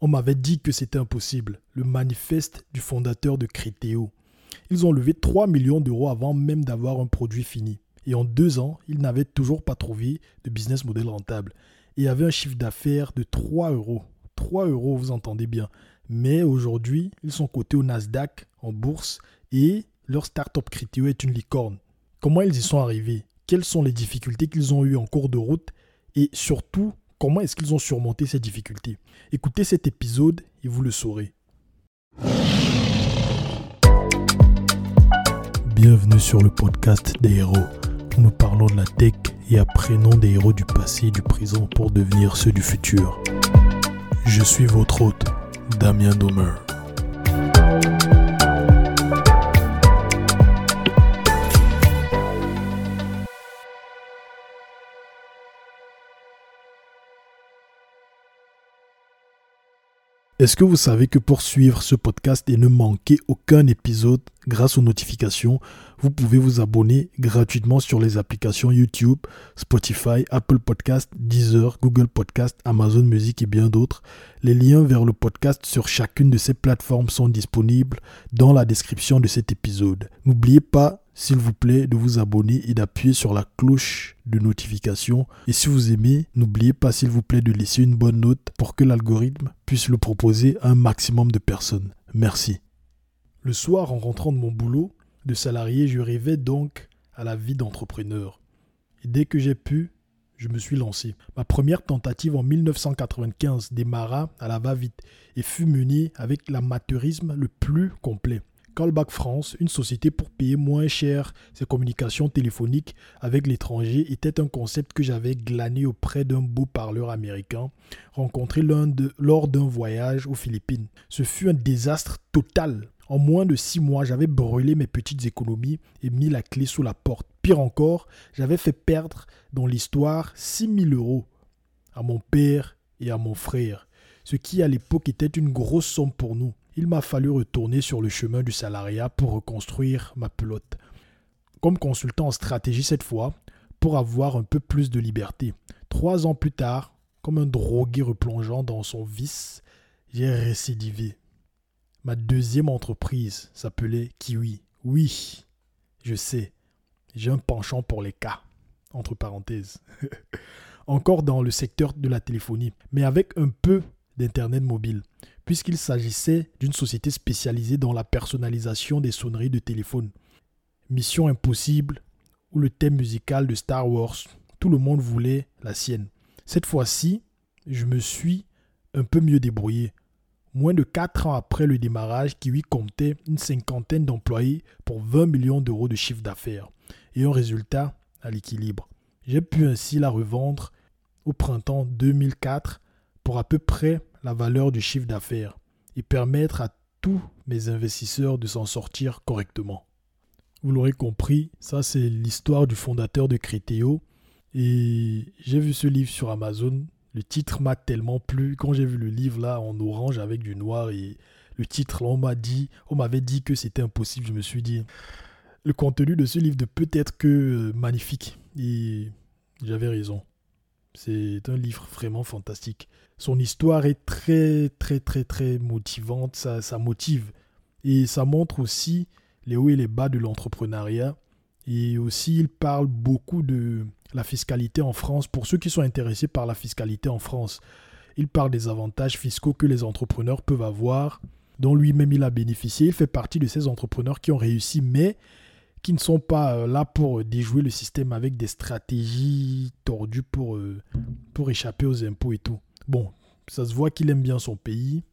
On m'avait dit que c'était impossible. Le manifeste du fondateur de Criteo. Ils ont levé 3 millions d'euros avant même d'avoir un produit fini. Et en deux ans, ils n'avaient toujours pas trouvé de business model rentable. Et avaient un chiffre d'affaires de 3 euros. 3 euros, vous entendez bien. Mais aujourd'hui, ils sont cotés au Nasdaq, en bourse, et leur startup Criteo est une licorne. Comment ils y sont arrivés? Quelles sont les difficultés qu'ils ont eues en cours de route? Et surtout, comment est-ce qu'ils ont surmonté ces difficultés? Écoutez cet épisode et vous le saurez. Bienvenue sur le podcast des héros. Nous parlons de la tech et apprenons des héros du passé et du présent pour devenir ceux du futur. Je suis votre hôte, Damien Domer. Est-ce que vous savez que pour suivre ce podcast et ne manquer aucun épisode grâce aux notifications, vous pouvez vous abonner gratuitement sur les applications YouTube, Spotify, Apple Podcast, Deezer, Google Podcast, Amazon Music et bien d'autres. Les liens vers le podcast sur chacune de ces plateformes sont disponibles dans la description de cet épisode. N'oubliez pas s'il vous plaît, de vous abonner et d'appuyer sur la cloche de notification. Et si vous aimez, n'oubliez pas, s'il vous plaît, de laisser une bonne note pour que l'algorithme puisse le proposer à un maximum de personnes. Merci. Le soir, en rentrant de mon boulot de salarié, je rêvais donc à la vie d'entrepreneur. Dès que j'ai pu, je me suis lancé. Ma première tentative en 1995 démarra à la va-vite et fut menée avec l'amateurisme le plus complet. Callback France, une société pour payer moins cher ses communications téléphoniques avec l'étranger, était un concept que j'avais glané auprès d'un beau parleur américain, rencontré lors d'un voyage aux Philippines. Ce fut un désastre total. En moins de six mois, j'avais brûlé mes petites économies et mis la clé sous la porte. Pire encore, j'avais fait perdre dans l'histoire 6 000 euros à mon père et à mon frère, ce qui à l'époque était une grosse somme pour nous il m'a fallu retourner sur le chemin du salariat pour reconstruire ma pelote. Comme consultant en stratégie cette fois, pour avoir un peu plus de liberté. Trois ans plus tard, comme un drogué replongeant dans son vice, j'ai récidivé. Ma deuxième entreprise s'appelait Kiwi. Oui, je sais, j'ai un penchant pour les cas, entre parenthèses. Encore dans le secteur de la téléphonie, mais avec un peu d'Internet mobile puisqu'il s'agissait d'une société spécialisée dans la personnalisation des sonneries de téléphone. Mission impossible, ou le thème musical de Star Wars, tout le monde voulait la sienne. Cette fois-ci, je me suis un peu mieux débrouillé. Moins de 4 ans après le démarrage, Kiwi comptait une cinquantaine d'employés pour 20 millions d'euros de chiffre d'affaires et un résultat à l'équilibre. J'ai pu ainsi la revendre au printemps 2004 pour à peu près la valeur du chiffre d'affaires et permettre à tous mes investisseurs de s'en sortir correctement. Vous l'aurez compris, ça c'est l'histoire du fondateur de Criteo. Et j'ai vu ce livre sur Amazon. Le titre m'a tellement plu. Quand j'ai vu le livre là en orange avec du noir et le titre on m'a dit, on m'avait dit que c'était impossible. Je me suis dit, le contenu de ce livre ne peut être que euh, magnifique. Et j'avais raison. C'est un livre vraiment fantastique. Son histoire est très, très, très, très motivante. Ça, ça motive. Et ça montre aussi les hauts et les bas de l'entrepreneuriat. Et aussi, il parle beaucoup de la fiscalité en France. Pour ceux qui sont intéressés par la fiscalité en France, il parle des avantages fiscaux que les entrepreneurs peuvent avoir, dont lui-même il a bénéficié. Il fait partie de ces entrepreneurs qui ont réussi, mais qui ne sont pas euh, là pour euh, déjouer le système avec des stratégies tordues pour, euh, pour échapper aux impôts et tout. Bon, ça se voit qu'il aime bien son pays.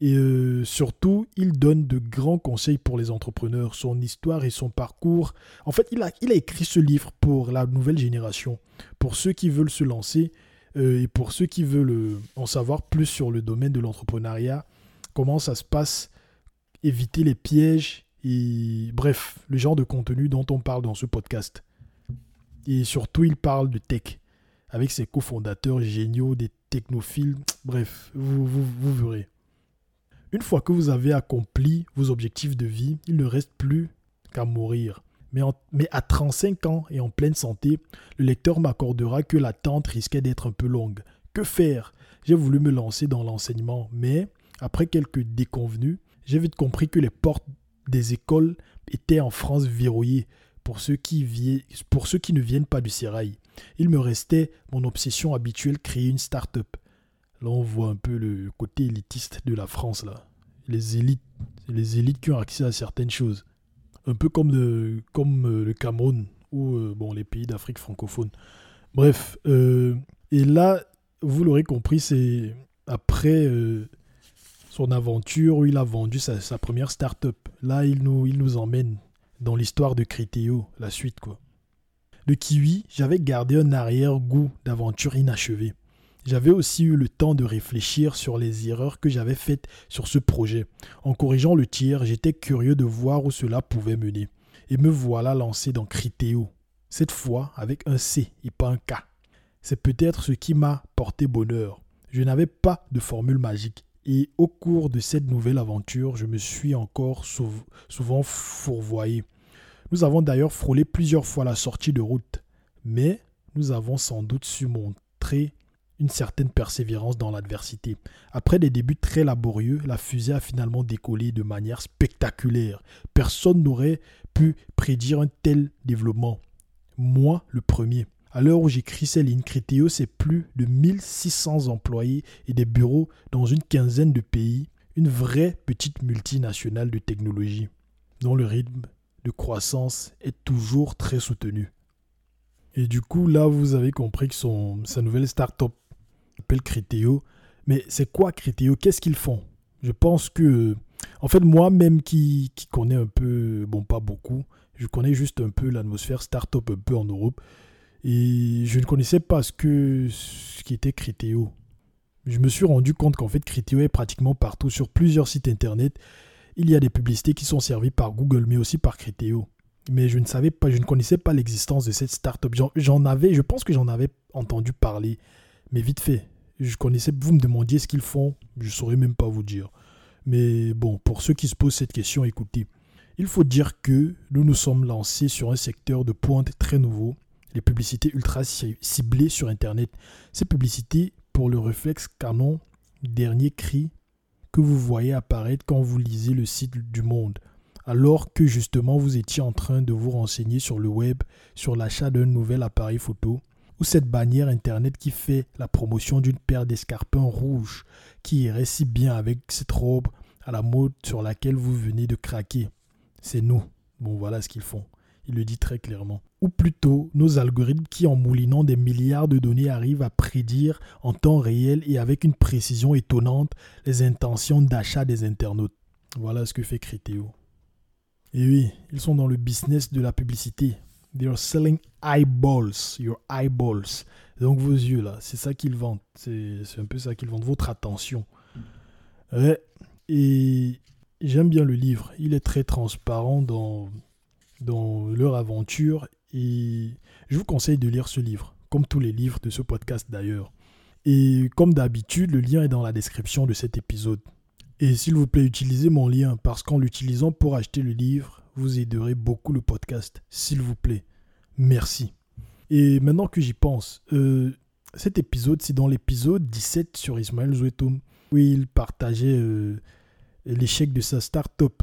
Et surtout, il donne de grands conseils pour les entrepreneurs. Son histoire et son parcours. En fait, il a, écrit ce livre pour la nouvelle génération. Pour ceux qui veulent se lancer et pour ceux qui veulent en savoir plus sur le domaine de l'entrepreneuriat. Comment ça se passe. Éviter les pièges et bref, le genre de contenu dont on parle dans ce podcast. Et surtout, il parle de tech, avec ses cofondateurs géniaux, des technophiles. Bref, vous, verrez. Une fois que vous avez accompli vos objectifs de vie, il ne reste plus qu'à mourir. Mais, à 35 ans et en pleine santé, le lecteur m'accordera que l'attente risquait d'être un peu longue, que faire? J'ai voulu me lancer dans l'enseignement, mais après quelques déconvenus, j'ai vite compris que les portes des écoles étaient en France verrouillées pour ceux qui, pour ceux qui ne viennent pas du Sérail. Il me restait mon obsession habituelle, créer une start-up. Là, on voit un peu le côté élitiste de la France, là. Les élites, les élites qui ont accès à certaines choses. Un peu comme, euh, le Cameroun ou euh, les pays d'Afrique francophone. Bref, euh, et là, vous l'aurez compris, c'est après son aventure où il a vendu sa, première start-up. Là, il nous, il nous emmène dans l'histoire de Critéo, la suite quoi. Le kiwi, j'avais gardé un arrière-goût d'aventure inachevée. J'avais aussi eu le temps de réfléchir sur les erreurs que j'avais faites sur ce projet. En corrigeant le tir, j'étais curieux de voir où cela pouvait mener. Et me voilà lancé dans Critéo. Cette fois avec un C et pas un K. C'est peut-être ce qui m'a porté bonheur. Je n'avais pas de formule magique. Et au cours de cette nouvelle aventure, je me suis encore souvent fourvoyé. Nous avons d'ailleurs frôlé plusieurs fois la sortie de route, mais nous avons sans doute su montrer une certaine persévérance dans l'adversité. Après des débuts très laborieux, la fusée a finalement décollé de manière spectaculaire. Personne n'aurait pu prédire un tel développement. Moi, le premier. À l'heure où j'écris ces lignes, c'est plus de 1600 employés et des bureaux dans une quinzaine de pays. Une vraie petite multinationale de technologie, dont le rythme de croissance est toujours très soutenu. Et du coup, là, vous avez compris que son, sa nouvelle start-up s'appelle Criteo. Mais c'est quoi Criteo? Qu'est-ce qu'ils font? Je pense que, en fait, moi-même qui, qui connais un peu, bon, pas beaucoup, je connais juste un peu l'atmosphère start-up un peu en Europe. Et je ne connaissais pas ce, que, ce qui était Criteo. Je me suis rendu compte qu'en fait, Criteo est pratiquement partout sur plusieurs sites internet il y a des publicités qui sont servies par Google, mais aussi par Criteo. Mais je ne savais pas, je ne connaissais pas l'existence de cette startup. J'en avais, je pense que j'en avais entendu parler, mais vite fait. Je connaissais, vous me demandiez ce qu'ils font, je ne saurais même pas vous dire. Mais bon, pour ceux qui se posent cette question, écoutez. Il faut dire que nous nous sommes lancés sur un secteur de pointe très nouveau, les publicités ultra ciblées sur Internet. Ces publicités, pour le réflexe canon, dernier cri que vous voyez apparaître quand vous lisez le site du Monde, alors que justement vous étiez en train de vous renseigner sur le web sur l'achat d'un nouvel appareil photo, ou cette bannière internet qui fait la promotion d'une paire d'escarpins rouges qui irait si bien avec cette robe à la mode sur laquelle vous venez de craquer. C'est nous. Bon, voilà ce qu'ils font. Il le dit très clairement. Ou plutôt, nos algorithmes qui, en moulinant des milliards de données, arrivent à prédire en temps réel et avec une précision étonnante les intentions d'achat des internautes. Voilà ce que fait Criteo. Et oui, ils sont dans le business de la publicité. They are selling eyeballs, your eyeballs. Donc vos yeux là, c'est ça qu'ils vendent. C'est un peu ça qu'ils vendent, votre attention. Ouais. Et j'aime bien le livre. Il est très transparent dans dans leur aventure et je vous conseille de lire ce livre, comme tous les livres de ce podcast d'ailleurs. Et comme d'habitude, le lien est dans la description de cet épisode. Et s'il vous plaît, utilisez mon lien parce qu'en l'utilisant pour acheter le livre, vous aiderez beaucoup le podcast. S'il vous plaît. Merci. Et maintenant que j'y pense, euh, cet épisode, c'est dans l'épisode 17 sur Ismaël Zouetoum, où il partageait euh, l'échec de sa start-up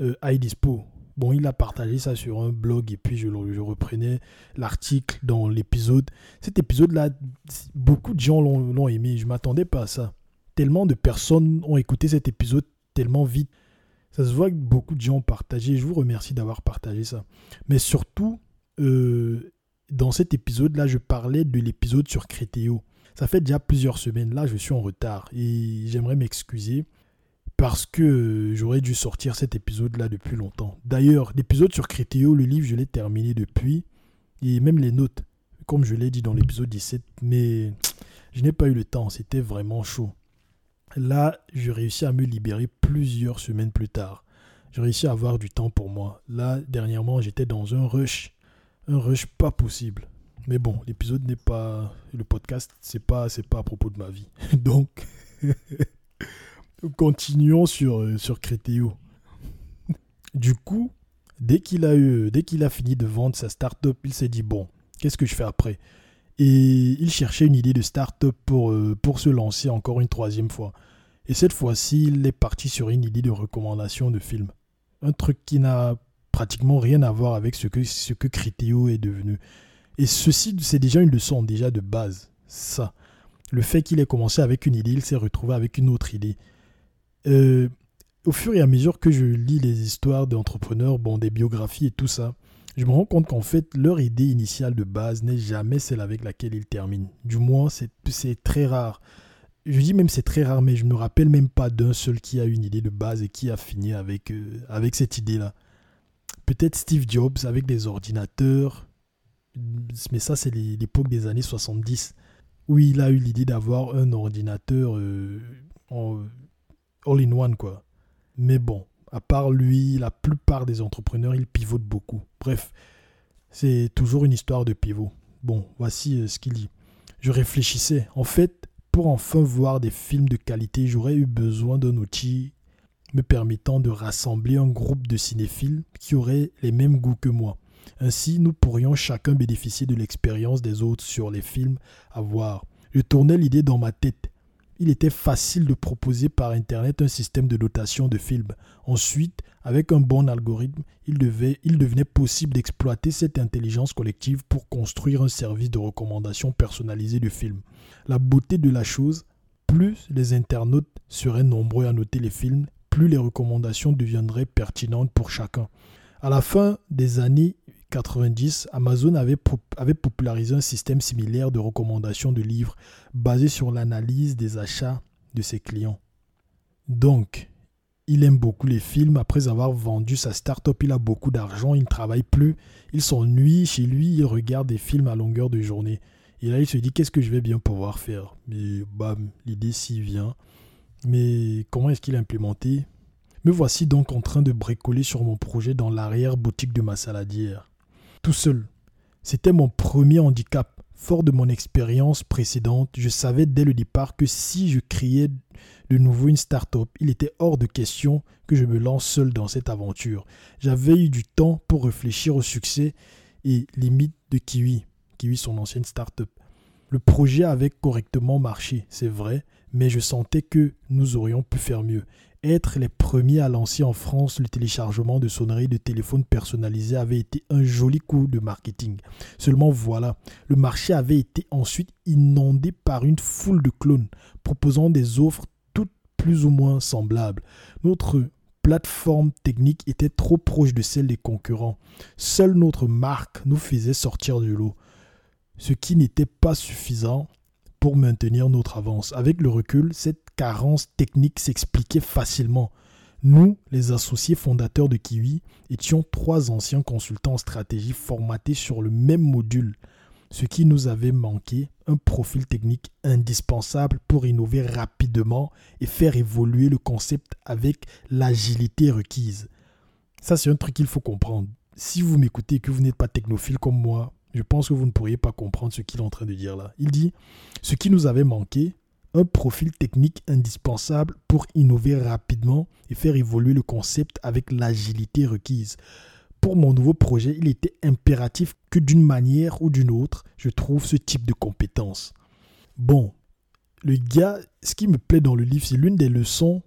euh, iDispo. Bon, il a partagé ça sur un blog et puis je, je reprenais l'article dans l'épisode. Cet épisode-là, beaucoup de gens l'ont aimé. Je m'attendais pas à ça. Tellement de personnes ont écouté cet épisode tellement vite. Ça se voit que beaucoup de gens ont partagé. Je vous remercie d'avoir partagé ça. Mais surtout, euh, dans cet épisode-là, je parlais de l'épisode sur Crétéo. Ça fait déjà plusieurs semaines. Là, je suis en retard et j'aimerais m'excuser parce que j'aurais dû sortir cet épisode-là depuis longtemps. D'ailleurs, l'épisode sur Crétéo, le livre, je l'ai terminé depuis, et même les notes, comme je l'ai dit dans l'épisode 17, mais je n'ai pas eu le temps, c'était vraiment chaud. Là, j'ai réussi à me libérer plusieurs semaines plus tard. J'ai réussi à avoir du temps pour moi. Là, dernièrement, j'étais dans un rush, un rush pas possible. Mais bon, l'épisode n'est pas, le podcast, c'est pas, c'est pas à propos de ma vie. Donc. Continuons sur, euh, sur Crétéo. Du coup, dès qu'il a eu, dès qu'il a fini de vendre sa start-up, il s'est dit bon, qu'est-ce que je fais après? Et il cherchait une idée de start-up pour, euh, pour se lancer encore une troisième fois. Et cette fois-ci, il est parti sur une idée de recommandation de film. Un truc qui n'a pratiquement rien à voir avec ce que, ce que Criteo est devenu. Et ceci, c'est déjà une leçon déjà de base. Ça. Le fait qu'il ait commencé avec une idée, il s'est retrouvé avec une autre idée. Euh, au fur et à mesure que je lis les histoires d'entrepreneurs, bon, des biographies et tout ça, je me rends compte qu'en fait, leur idée initiale de base n'est jamais celle avec laquelle ils terminent. Du moins, c'est très rare. Je dis même c'est très rare, mais je me rappelle même pas d'un seul qui a une idée de base et qui a fini avec, euh, avec cette idée-là. Peut-être Steve Jobs avec des ordinateurs, mais ça c'est l'époque des années 70, où il a eu l'idée d'avoir un ordinateur euh, all-in-one, quoi. Mais bon, à part lui, la plupart des entrepreneurs, ils pivotent beaucoup. Bref, c'est toujours une histoire de pivot. Bon, voici euh, ce qu'il dit. Je réfléchissais. En fait, pour enfin voir des films de qualité, j'aurais eu besoin d'un outil me permettant de rassembler un groupe de cinéphiles qui auraient les mêmes goûts que moi. Ainsi, nous pourrions chacun bénéficier de l'expérience des autres sur les films à voir. Je tournais l'idée dans ma tête il était facile de proposer par Internet un système de notation de films. Ensuite, avec un bon algorithme, il, devait, il devenait possible d'exploiter cette intelligence collective pour construire un service de recommandation personnalisé de films. La beauté de la chose, plus les internautes seraient nombreux à noter les films, plus les recommandations deviendraient pertinentes pour chacun. À la fin des années 90, Amazon avait, popularisé un système similaire de recommandation de livres basé sur l'analyse des achats de ses clients. Donc, il aime beaucoup les films. Après avoir vendu sa start-up, il a beaucoup d'argent, il ne travaille plus. Il s'ennuie chez lui, il regarde des films à longueur de journée. Et là, il se dit qu'est-ce que je vais bien pouvoir faire? Mais bam, l'idée s'y vient. Mais comment est-ce qu'il a implémenté? Me voici donc en train de bricoler sur mon projet dans l'arrière-boutique de ma saladière tout seul. C'était mon premier handicap. Fort de mon expérience précédente, je savais dès le départ que si je créais de nouveau une start-up, il était hors de question que je me lance seul dans cette aventure. J'avais eu du temps pour réfléchir au succès et limites de Kiwi, Kiwi son ancienne start-up. Le projet avait correctement marché, c'est vrai, mais je sentais que nous aurions pu faire mieux. Être les premiers à lancer en France le téléchargement de sonneries de téléphone personnalisés avait été un joli coup de marketing. Seulement voilà, le marché avait été ensuite inondé par une foule de clones proposant des offres toutes plus ou moins semblables. Notre plateforme technique était trop proche de celle des concurrents. Seule notre marque nous faisait sortir du lot. Ce qui n'était pas suffisant pour maintenir notre avance. Avec le recul, cette carence technique s'expliquait facilement. Nous, les associés fondateurs de Kiwi, étions trois anciens consultants en stratégie formatés sur le même module, ce qui nous avait manqué, un profil technique indispensable pour innover rapidement et faire évoluer le concept avec l'agilité requise. Ça, c'est un truc qu'il faut comprendre. Si vous m'écoutez et que vous n'êtes pas technophile comme moi, je pense que vous ne pourriez pas comprendre ce qu'il est en train de dire là. Il dit, ce qui nous avait manqué, un profil technique indispensable pour innover rapidement et faire évoluer le concept avec l'agilité requise. Pour mon nouveau projet, il était impératif que d'une manière ou d'une autre, je trouve ce type de compétences. Bon, le gars, ce qui me plaît dans le livre, c'est l'une des leçons.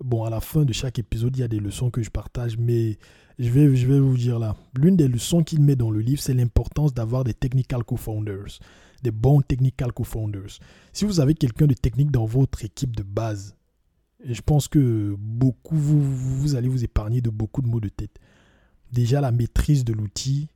Bon, à la fin de chaque épisode, il y a des leçons que je partage, mais je vais, je vais vous dire là. L'une des leçons qu'il met dans le livre, c'est l'importance d'avoir des technical co-founders, des bons technical co-founders. Si vous avez quelqu'un de technique dans votre équipe de base, je pense que beaucoup, vous, vous allez vous épargner de beaucoup de maux de tête. Déjà, la maîtrise de l'outil,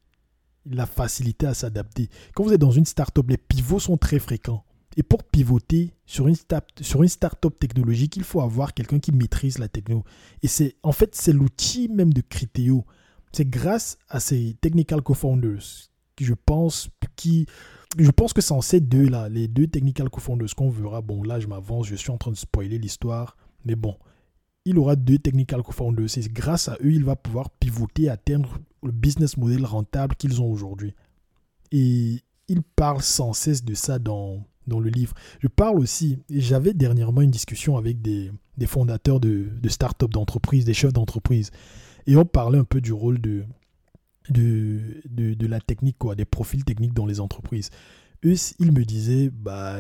la facilité à s'adapter. Quand vous êtes dans une startup, les pivots sont très fréquents. Et pour pivoter sur une, sur start-up technologique, il faut avoir quelqu'un qui maîtrise la techno. Et c'est en fait, c'est l'outil même de Criteo. C'est grâce à ces technical co-founders je pense, qui, je pense que c'est en ces deux-là, les deux technical co-founders qu'on verra. Bon, là, je m'avance, je suis en train de spoiler l'histoire. Mais bon, il aura deux technical co-founders. C'est grâce à eux, il va pouvoir pivoter et atteindre le business model rentable qu'ils ont aujourd'hui. Et il parle sans cesse de ça dans, dans le livre. Je parle aussi, j'avais dernièrement une discussion avec des, fondateurs de, de start-up, d'entreprises, des chefs d'entreprise, et on parlait un peu du rôle de, la technique, quoi, des profils techniques dans les entreprises. eux, ils me disaient, bah,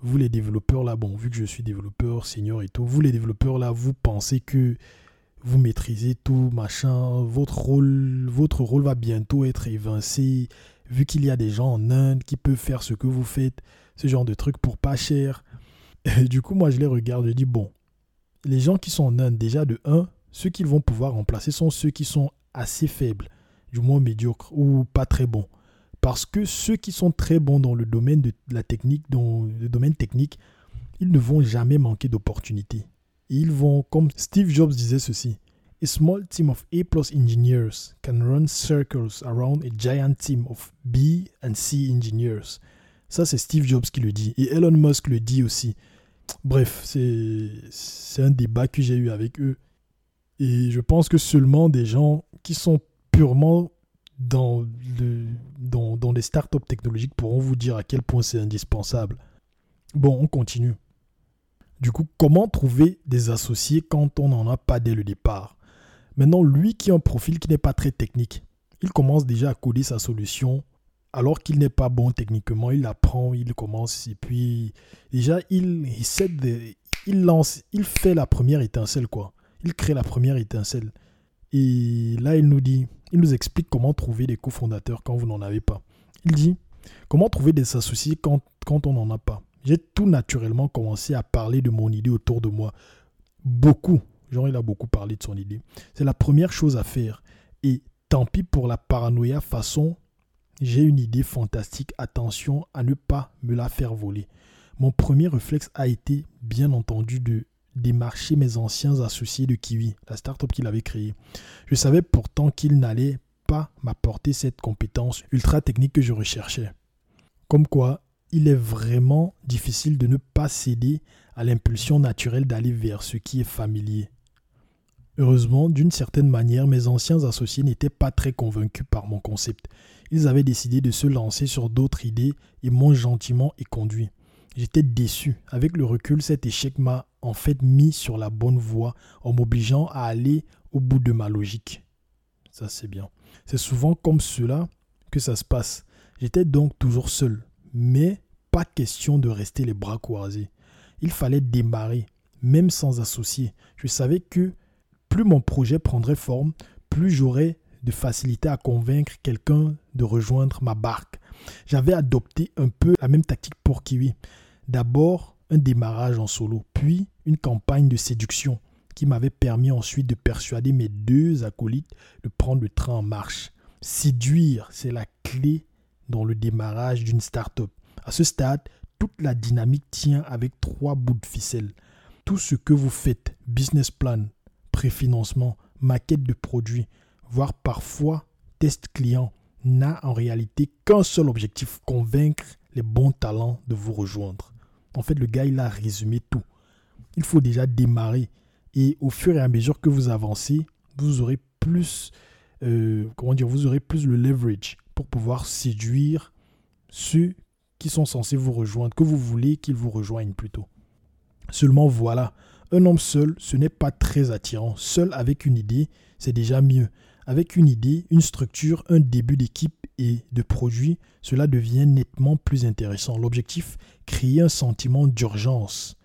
vous les développeurs là, bon, vu que je suis développeur senior et tout, vous les développeurs là, vous pensez que vous maîtrisez tout, machin, votre rôle, votre rôle va bientôt être évincé, vu qu'il y a des gens en Inde qui peuvent faire ce que vous faites, ce genre de trucs pour pas cher. Et du coup, moi, je les regarde, je dis, bon, les gens qui sont en Inde, déjà de 1, ceux qu'ils vont pouvoir remplacer sont ceux qui sont assez faibles, du moins médiocres ou pas très bons. Parce que ceux qui sont très bons dans le domaine de la technique, dans le domaine technique, ils ne vont jamais manquer d'opportunités. Ils vont, comme Steve Jobs disait ceci, A small team of A plus engineers can run circles around a giant team of B and C engineers. Ça, c'est Steve Jobs qui le dit. Et Elon Musk le dit aussi. Bref, c'est un débat que j'ai eu avec eux. Et je pense que seulement des gens qui sont purement dans, le, dans, dans les startups technologiques pourront vous dire à quel point c'est indispensable. Bon, on continue. Du coup, comment trouver des associés quand on n'en a pas dès le départ? Maintenant, lui qui a un profil qui n'est pas très technique, il commence déjà à coder sa solution alors qu'il n'est pas bon techniquement, il apprend, il commence et puis déjà il, il, il lance, il fait la première étincelle quoi. Il crée la première étincelle. Et là, il nous dit, il nous explique comment trouver des cofondateurs quand vous n'en avez pas. Il dit, comment trouver des associés quand, quand on n'en a pas? J'ai tout naturellement commencé à parler de mon idée autour de moi. Beaucoup. Genre, il a beaucoup parlé de son idée. C'est la première chose à faire. Et tant pis pour la paranoïa façon, j'ai une idée fantastique. Attention à ne pas me la faire voler. Mon premier réflexe a été, bien entendu, de démarcher mes anciens associés de Kiwi, la startup qu'il avait créée. Je savais pourtant qu'il n'allait pas m'apporter cette compétence ultra technique que je recherchais. Comme quoi, il est vraiment difficile de ne pas céder à l'impulsion naturelle d'aller vers ce qui est familier. Heureusement, d'une certaine manière, mes anciens associés n'étaient pas très convaincus par mon concept. Ils avaient décidé de se lancer sur d'autres idées et m'ont gentiment éconduit. J'étais déçu. Avec le recul, cet échec m'a en fait mis sur la bonne voie en m'obligeant à aller au bout de ma logique. Ça, c'est bien. C'est souvent comme cela que ça se passe. J'étais donc toujours seul. Mais pas question de rester les bras croisés. Il fallait démarrer, même sans associé. Je savais que plus mon projet prendrait forme, plus j'aurais de facilité à convaincre quelqu'un de rejoindre ma barque. J'avais adopté un peu la même tactique pour Kiwi. D'abord un démarrage en solo, puis une campagne de séduction qui m'avait permis ensuite de persuader mes deux acolytes de prendre le train en marche. Séduire, c'est la clé dans le démarrage d'une start-up. À ce stade, toute la dynamique tient avec trois bouts de ficelle. Tout ce que vous faites, business plan, préfinancement, maquette de produit, voire parfois test client, n'a en réalité qu'un seul objectif, convaincre les bons talents de vous rejoindre. En fait, le gars, il a résumé tout. Il faut déjà démarrer. Et au fur et à mesure que vous avancez, vous aurez plus, euh, comment dire, vous aurez plus le leverage pour pouvoir séduire ceux qui sont censés vous rejoindre, que vous voulez qu'ils vous rejoignent plutôt. Seulement voilà, un homme seul, ce n'est pas très attirant. Seul avec une idée, c'est déjà mieux. Avec une idée, une structure, un début d'équipe et de produit, cela devient nettement plus intéressant. L'objectif, créer un sentiment d'urgence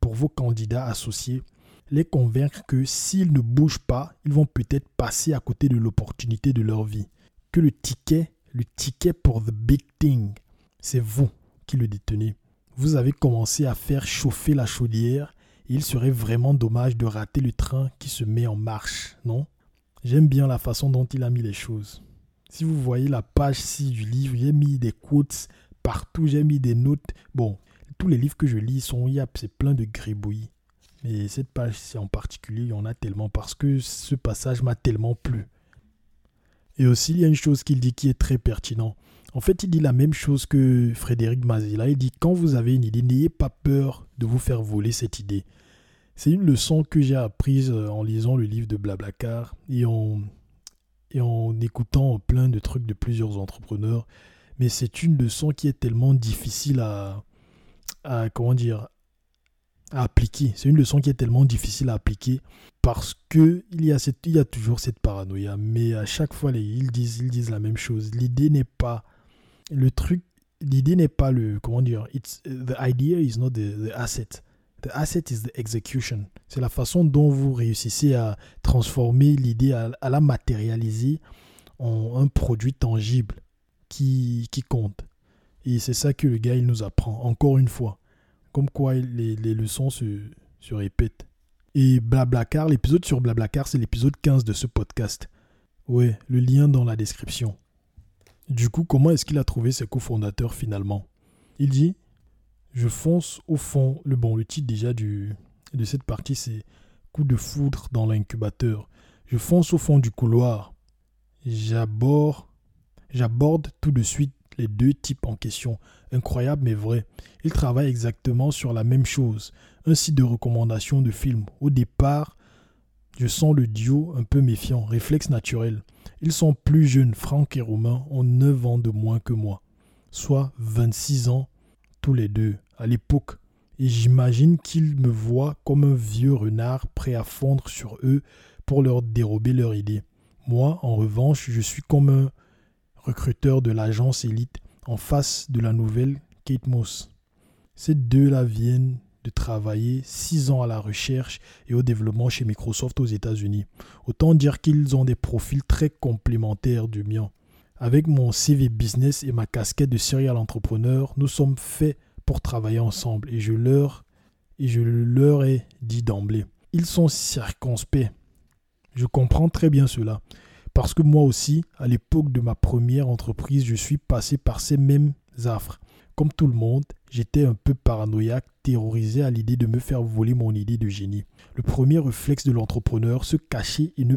pour vos candidats associés, les convaincre que s'ils ne bougent pas, ils vont peut-être passer à côté de l'opportunité de leur vie. Que le ticket, le ticket pour the big thing, c'est vous qui le détenez. Vous avez commencé à faire chauffer la chaudière il serait vraiment dommage de rater le train qui se met en marche, non? J'aime bien la façon dont il a mis les choses. Si vous voyez la page 6 du livre, j'ai mis des quotes partout, j'ai mis des notes. Bon, tous les livres que je lis sont, il c'est plein de gribouillis. Mais cette page-ci en particulier, il y en a tellement parce que ce passage m'a tellement plu. Et aussi, il y a une chose qu'il dit qui est très pertinent. En fait, il dit la même chose que Frédéric Mazilla. Il dit quand vous avez une idée, n'ayez pas peur de vous faire voler cette idée. C'est une leçon que j'ai apprise euh, en lisant le livre de Blablacar et en, et en écoutant plein de trucs de plusieurs entrepreneurs. Mais c'est une leçon qui est tellement difficile à, comment dire, à appliquer. C'est une leçon qui est tellement difficile à appliquer parce que il y a, cette, il y a toujours cette paranoïa. Mais à chaque fois, ils disent, ils disent la même chose. L'idée n'est pas le truc, l'idée n'est pas le comment dire it's the idea is not the, asset. The asset is the execution. C'est la façon dont vous réussissez à transformer l'idée à, à, la matérialiser en un produit tangible qui, qui compte. Et c'est ça que le gars il nous apprend encore une fois. Comme quoi les, les leçons se, se répètent. Et Blablacar l'épisode sur Blablacar c'est l'épisode 15 de ce podcast. Ouais le lien dans la description du coup, comment est-ce qu'il a trouvé ses cofondateurs finalement? Il dit Je fonce au fond. Le bon, le titre déjà du, de cette partie, c'est Coup de foudre dans l'incubateur. Je fonce au fond du couloir. J'aborde, j'aborde tout de suite les deux types en question. Incroyable mais vrai. Ils travaillent exactement sur la même chose. Un site de recommandation de films. Au départ, je sens le duo un peu méfiant, réflexe naturel. Ils sont plus jeunes, Franck et Romain ont 9 ans de moins que moi, soit 26 ans tous les deux à l'époque. Et j'imagine qu'ils me voient comme un vieux renard prêt à fondre sur eux pour leur dérober leur idée. Moi, en revanche, je suis comme un recruteur de l'agence élite en face de la nouvelle Kate Moss. Ces deux-là viennent de travailler six ans à la recherche et au développement chez Microsoft aux États-Unis. Autant dire qu'ils ont des profils très complémentaires du mien. Avec mon CV business et ma casquette de serial entrepreneur, nous sommes faits pour travailler ensemble et je leur, et je leur ai dit d'emblée. Ils sont circonspects. Je comprends très bien cela. Parce que moi aussi, à l'époque de ma première entreprise, je suis passé par ces mêmes affres. Comme tout le monde, j'étais un peu paranoïaque, terrorisé à l'idée de me faire voler mon idée de génie. Le premier réflexe de l'entrepreneur, se cacher et ne,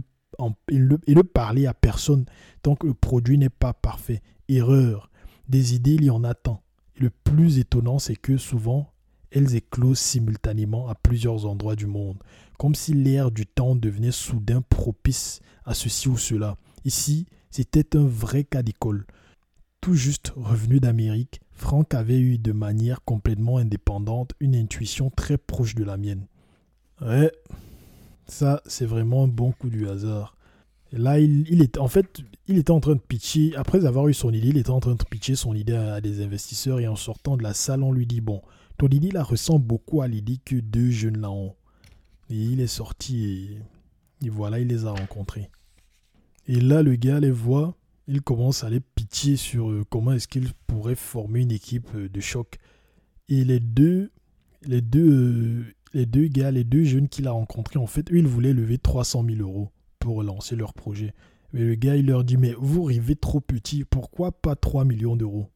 et parler à personne tant que le produit n'est pas parfait. Erreur. Des idées, il y en a tant. le plus étonnant, c'est que souvent, elles éclosent simultanément à plusieurs endroits du monde, comme si l'air du temps devenait soudain propice à ceci ou cela. Ici, c'était un vrai cas d'école. Tout juste revenu d'Amérique, Franck avait eu de manière complètement indépendante une intuition très proche de la mienne. Ouais, ça c'est vraiment un bon coup du hasard. Et là, il, est, en fait, il était en train de pitcher, après avoir eu son idée, il était en train de pitcher son idée à, des investisseurs et en sortant de la salle, on lui dit, bon, ton idée là ressemble beaucoup à l'idée que deux jeunes là ont. Et il est sorti et voilà, il les a rencontrés. Et là, le gars les voit il commence à aller pitié sur euh, comment est-ce qu'il pourrait former une équipe euh, de choc. Et les deux, les deux, euh, les deux gars, les deux jeunes qu'il a rencontrés, en fait, eux, ils voulaient lever 300 000 euros pour lancer leur projet. Mais le gars, il leur dit, mais vous rêvez trop petit, pourquoi pas 3 millions d'euros?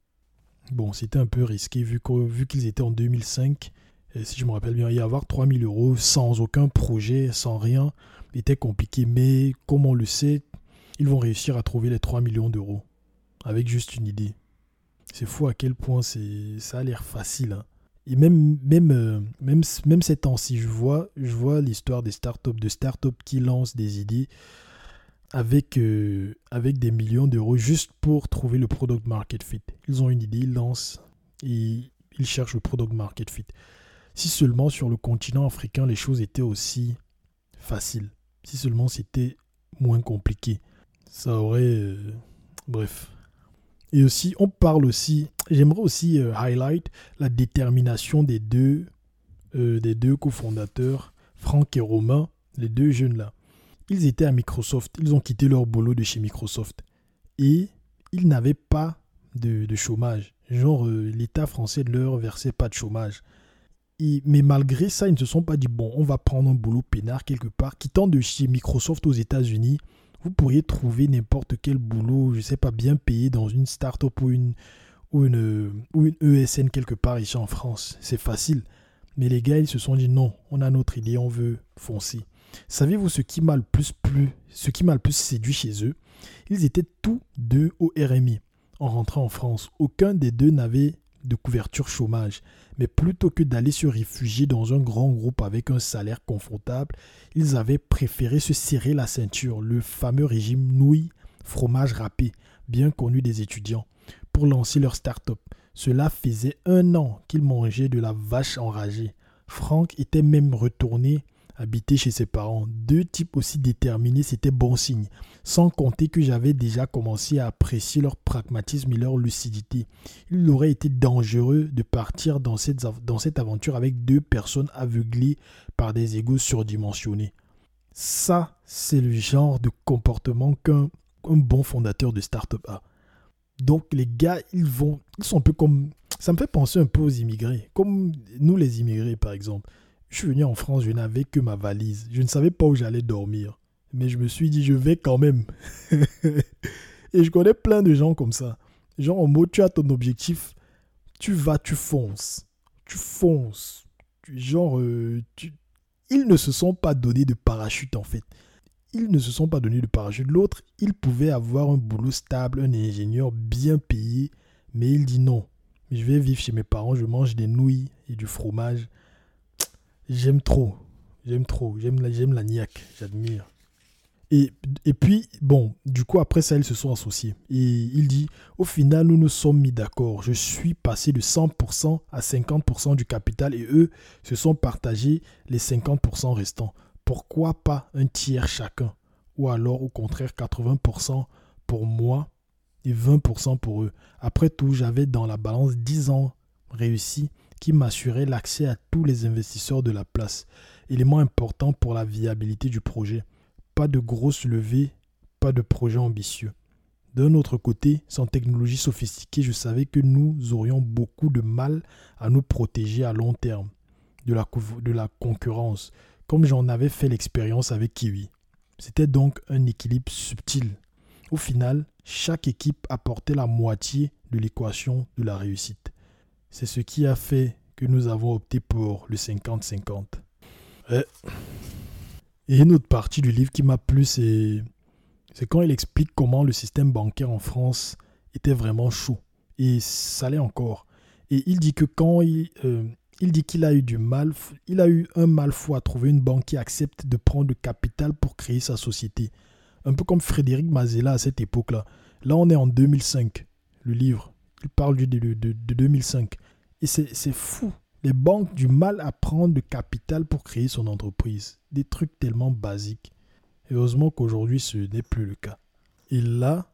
Bon, c'était un peu risqué vu qu'ils étaient en 2005. Et si je me rappelle bien, y avoir 3 000 euros sans aucun projet, sans rien, était compliqué. Mais comme on le sait, ils vont réussir à trouver les 3 millions d'euros avec juste une idée. C'est fou à quel point c'est ça a l'air facile. Hein. Et même, même, euh, même, même ces temps-ci, je vois, je vois l'histoire des startups, de startups qui lancent des idées avec, euh, avec des millions d'euros juste pour trouver le product market fit. Ils ont une idée, ils lancent et ils cherchent le product market fit. Si seulement sur le continent africain les choses étaient aussi faciles, si seulement c'était moins compliqué ça aurait. Euh, bref. Et aussi, on parle aussi. J'aimerais aussi euh, highlight la détermination des deux, euh, des deux cofondateurs, Franck et Romain, les deux jeunes là. Ils étaient à Microsoft. Ils ont quitté leur boulot de chez Microsoft. Et ils n'avaient pas de, de, chômage. Genre, l'État français ne leur versait pas de chômage. Et, mais malgré ça, ils ne se sont pas dit, bon, on va prendre un boulot peinard quelque part, quittant de chez Microsoft aux États-Unis vous pourriez trouver n'importe quel boulot, je sais pas, bien payé dans une start-up ou une, ou, une, ou une ESN quelque part ici en France. C'est facile. Mais les gars, ils se sont dit non, on a notre idée, on veut foncer. Savez-vous ce qui m'a le plus plu, ce qui m'a le plus séduit chez eux? Ils étaient tous deux au RMI en rentrant en France. Aucun des deux n'avait de couverture chômage. Mais plutôt que d'aller se réfugier dans un grand groupe avec un salaire confortable, ils avaient préféré se serrer la ceinture, le fameux régime nouilles, fromage râpé, bien connu des étudiants, pour lancer leur start-up. Cela faisait un an qu'ils mangeaient de la vache enragée. Franck était même retourné habiter chez ses parents. Deux types aussi déterminés, c'était bon signe. Sans compter que j'avais déjà commencé à apprécier leur pragmatisme et leur lucidité. Il aurait été dangereux de partir dans cette, dans cette aventure avec deux personnes aveuglées par des égos surdimensionnés. Ça, c'est le genre de comportement qu'un bon fondateur de start-up a. Donc les gars, ils vont, ils sont un peu comme, ça me fait penser un peu aux immigrés, comme nous les immigrés par exemple. Je suis venu en France, je n'avais que ma valise. Je ne savais pas où j'allais dormir. Mais je me suis dit, je vais quand même. Et je connais plein de gens comme ça. Genre, en mode, tu as ton objectif, tu vas, tu fonces. Tu fonces. Genre, euh, ils ne se sont pas donné de parachute en fait. Ils ne se sont pas donné de parachute. L'autre, il pouvait avoir un boulot stable, un ingénieur bien payé, mais il dit non. Je vais vivre chez mes parents, je mange des nouilles et du fromage. J'aime trop. J'aime trop. J'aime la, j'aime la niaque. J'admire. Et, puis, bon, du coup, après ça, ils se sont associés. Et il dit, au final, nous nous sommes mis d'accord. Je suis passé de 100% à 50% du capital et eux se sont partagés les 50% restants. Pourquoi pas un tiers chacun? Ou alors, au contraire, 80% pour moi et 20% pour eux. Après tout, j'avais dans la balance 10 ans réussis qui m'assurait l'accès à tous les investisseurs de la place, élément important pour la viabilité du projet. Pas de grosses levées, pas de projet ambitieux. D'un autre côté, sans technologie sophistiquée, je savais que nous aurions beaucoup de mal à nous protéger à long terme de la, de la concurrence, comme j'en avais fait l'expérience avec Kiwi. C'était donc un équilibre subtil. Au final, chaque équipe apportait la moitié de l'équation de la réussite. C'est ce qui a fait que nous avons opté pour le 50-50. Et une autre partie du livre qui m'a plu, c'est quand il explique comment le système bancaire en France était vraiment chaud. Et ça l'est encore. Et il dit que quand il, euh, il dit qu'il a eu du mal, il a eu un mal fou à trouver une banque qui accepte de prendre du capital pour créer sa société. Un peu comme Frédéric Mazella à cette époque-là. Là, on est en 2005, le livre. Il parle de, de, de 2005. Et c'est fou. Les banques du mal à prendre de capital pour créer son entreprise. Des trucs tellement basiques. Et heureusement qu'aujourd'hui, ce n'est plus le cas. Et là,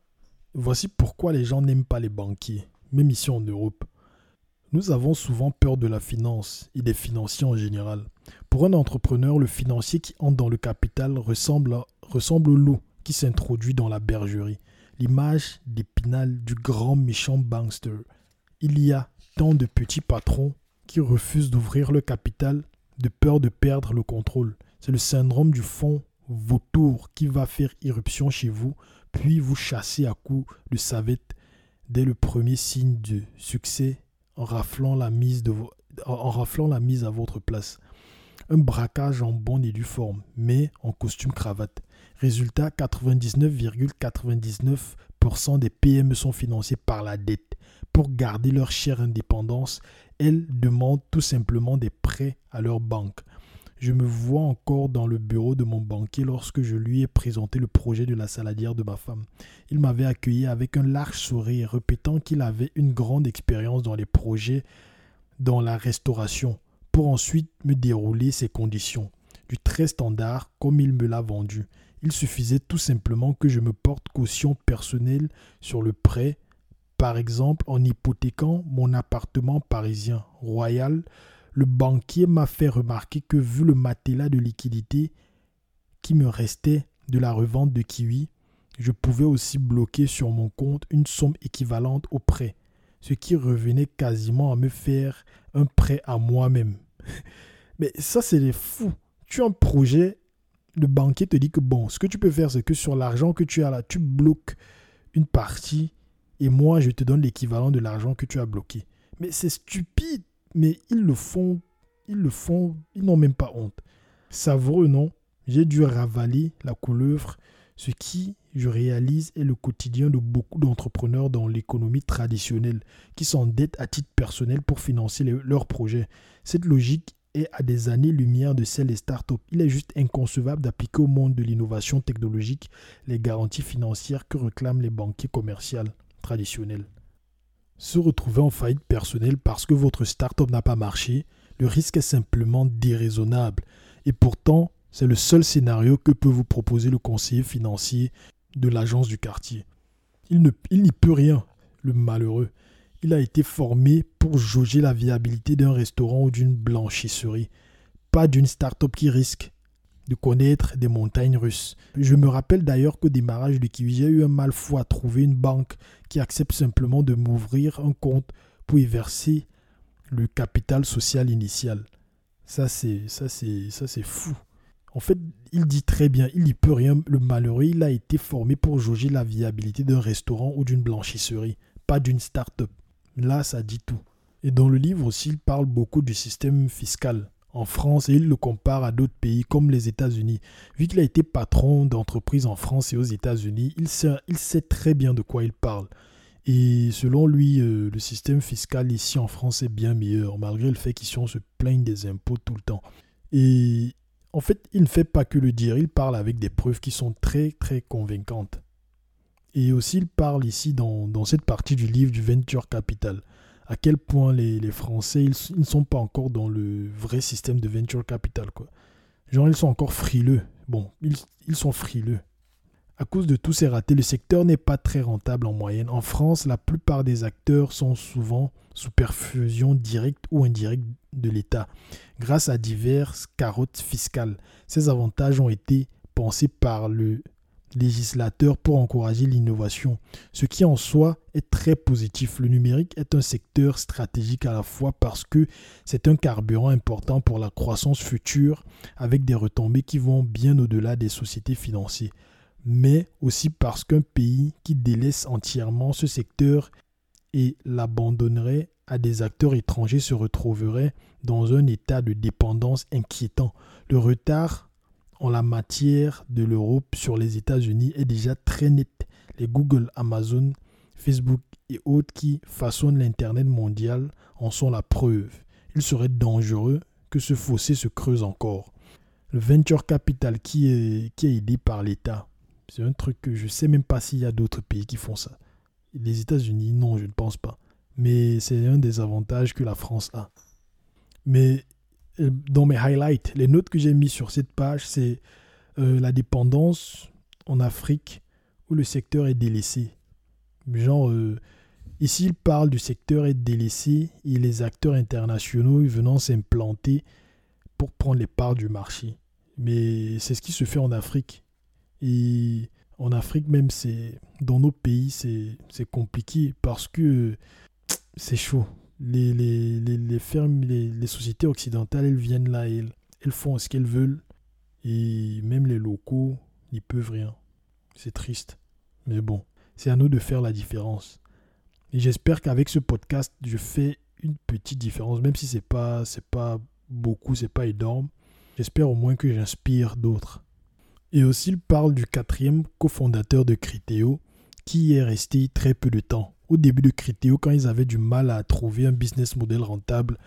voici pourquoi les gens n'aiment pas les banquiers, même ici en Europe. Nous avons souvent peur de la finance et des financiers en général. Pour un entrepreneur, le financier qui entre dans le capital ressemble, ressemble au loup qui s'introduit dans la bergerie l'image d'Épinal du grand méchant bankster. Il y a tant de petits patrons qui refusent d'ouvrir le capital de peur de perdre le contrôle. C'est le syndrome du fond vautour qui va faire irruption chez vous, puis vous chasser à coups de savette dès le premier signe de succès en raflant la mise, en raflant la mise à votre place. Un braquage en bonne et due forme, mais en costume cravate. Résultat, 99,99% des PME sont financées par la dette. Pour garder leur chère indépendance, elles demandent tout simplement des prêts à leur banque. Je me vois encore dans le bureau de mon banquier lorsque je lui ai présenté le projet de la saladière de ma femme. Il m'avait accueilli avec un large sourire, répétant qu'il avait une grande expérience dans les projets dans la restauration, pour ensuite me dérouler ses conditions, du très standard comme il me l'a vendu. Il suffisait tout simplement que je me porte caution personnelle sur le prêt, par exemple en hypothéquant mon appartement parisien royal. Le banquier m'a fait remarquer que vu le matelas de liquidité qui me restait de la revente de Kiwi, je pouvais aussi bloquer sur mon compte une somme équivalente au prêt, ce qui revenait quasiment à me faire un prêt à moi-même. Mais ça, c'est fou. Tu as un projet le banquier te dit que bon, ce que tu peux faire, c'est que sur l'argent que tu as là, tu bloques une partie et moi, je te donne l'équivalent de l'argent que tu as bloqué. Mais c'est stupide, mais ils le font, ils le font, ils n'ont même pas honte. Savoureux, non? J'ai dû ravaler la couleuvre. Ce qui, je réalise, est le quotidien de beaucoup d'entrepreneurs dans l'économie traditionnelle qui s'endettent à titre personnel pour financer leurs projets. Cette logique est à des années-lumière de celle des startups. Il est juste inconcevable d'appliquer au monde de l'innovation technologique les garanties financières que réclament les banquiers commerciaux traditionnels. Se retrouver en faillite personnelle parce que votre startup n'a pas marché, le risque est simplement déraisonnable. Et pourtant, c'est le seul scénario que peut vous proposer le conseiller financier de l'agence du quartier. Il n'y peut rien, le malheureux. Il a été formé pour jauger la viabilité d'un restaurant ou d'une blanchisserie, pas d'une start-up qui risque de connaître des montagnes russes. Je me rappelle d'ailleurs qu'au démarrage de Kiwi, j'ai eu un mal fou à trouver une banque qui accepte simplement de m'ouvrir un compte pour y verser le capital social initial. Ça c'est ça c'est ça c'est fou. En fait, il dit très bien, il n'y peut rien. Le malheureux, il a été formé pour jauger la viabilité d'un restaurant ou d'une blanchisserie, pas d'une start-up. Là, ça dit tout. Et dans le livre aussi, il parle beaucoup du système fiscal en France et il le compare à d'autres pays comme les États-Unis. Vu qu'il a été patron d'entreprise en France et aux États-Unis, il sait, très bien de quoi il parle. Et selon lui, euh, le système fiscal ici en France est bien meilleur, malgré le fait qu'ici on se plaigne des impôts tout le temps. Et en fait, il ne fait pas que le dire, il parle avec des preuves qui sont très très convaincantes. Et aussi, il parle ici dans, dans cette partie du livre du Venture Capital à quel point les, Français, ils, ne sont pas encore dans le vrai système de venture capital. Quoi. Genre, ils sont encore frileux. Bon, ils, ils sont frileux. À cause de tous ces ratés, le secteur n'est pas très rentable en moyenne. En France, la plupart des acteurs sont souvent sous perfusion directe ou indirecte de l'État, grâce à diverses carottes fiscales. Ces avantages ont été pensés par le législateur pour encourager l'innovation, ce qui en soi est très positif. Le numérique est un secteur stratégique à la fois parce que c'est un carburant important pour la croissance future avec des retombées qui vont bien au-delà des sociétés financières, mais aussi parce qu'un pays qui délaisse entièrement ce secteur et l'abandonnerait à des acteurs étrangers se retrouverait dans un état de dépendance inquiétant. Le retard la matière de l'Europe sur les États-Unis est déjà très nette. Les Google, Amazon, Facebook et autres qui façonnent l'Internet mondial en sont la preuve. Il serait dangereux que ce fossé se creuse encore. Le venture capital qui est, qui est aidé par l'État, c'est un truc que je ne sais même pas s'il y a d'autres pays qui font ça. Les États-Unis, non, je ne pense pas. Mais c'est un des avantages que la France a. Mais dans mes highlights, les notes que j'ai mis sur cette page, c'est euh, la dépendance en Afrique où le secteur est délaissé. Genre, euh, ici, il parle du secteur est délaissé et les acteurs internationaux venant s'implanter pour prendre les parts du marché. Mais c'est ce qui se fait en Afrique. Et en Afrique, même, c'est dans nos pays, c'est compliqué parce que c'est chaud les, fermes, les, sociétés occidentales, elles viennent là, elles, elles font ce qu'elles veulent. Et même les locaux n'y peuvent rien. C'est triste. Mais bon, c'est à nous de faire la différence. Et j'espère qu'avec ce podcast, je fais une petite différence, même si c'est pas, c'est pas beaucoup, c'est pas énorme. J'espère au moins que j'inspire d'autres. Et aussi, il parle du quatrième cofondateur de Criteo, qui est resté très peu de temps au début de Criteo, quand ils avaient du mal à trouver un business model rentable,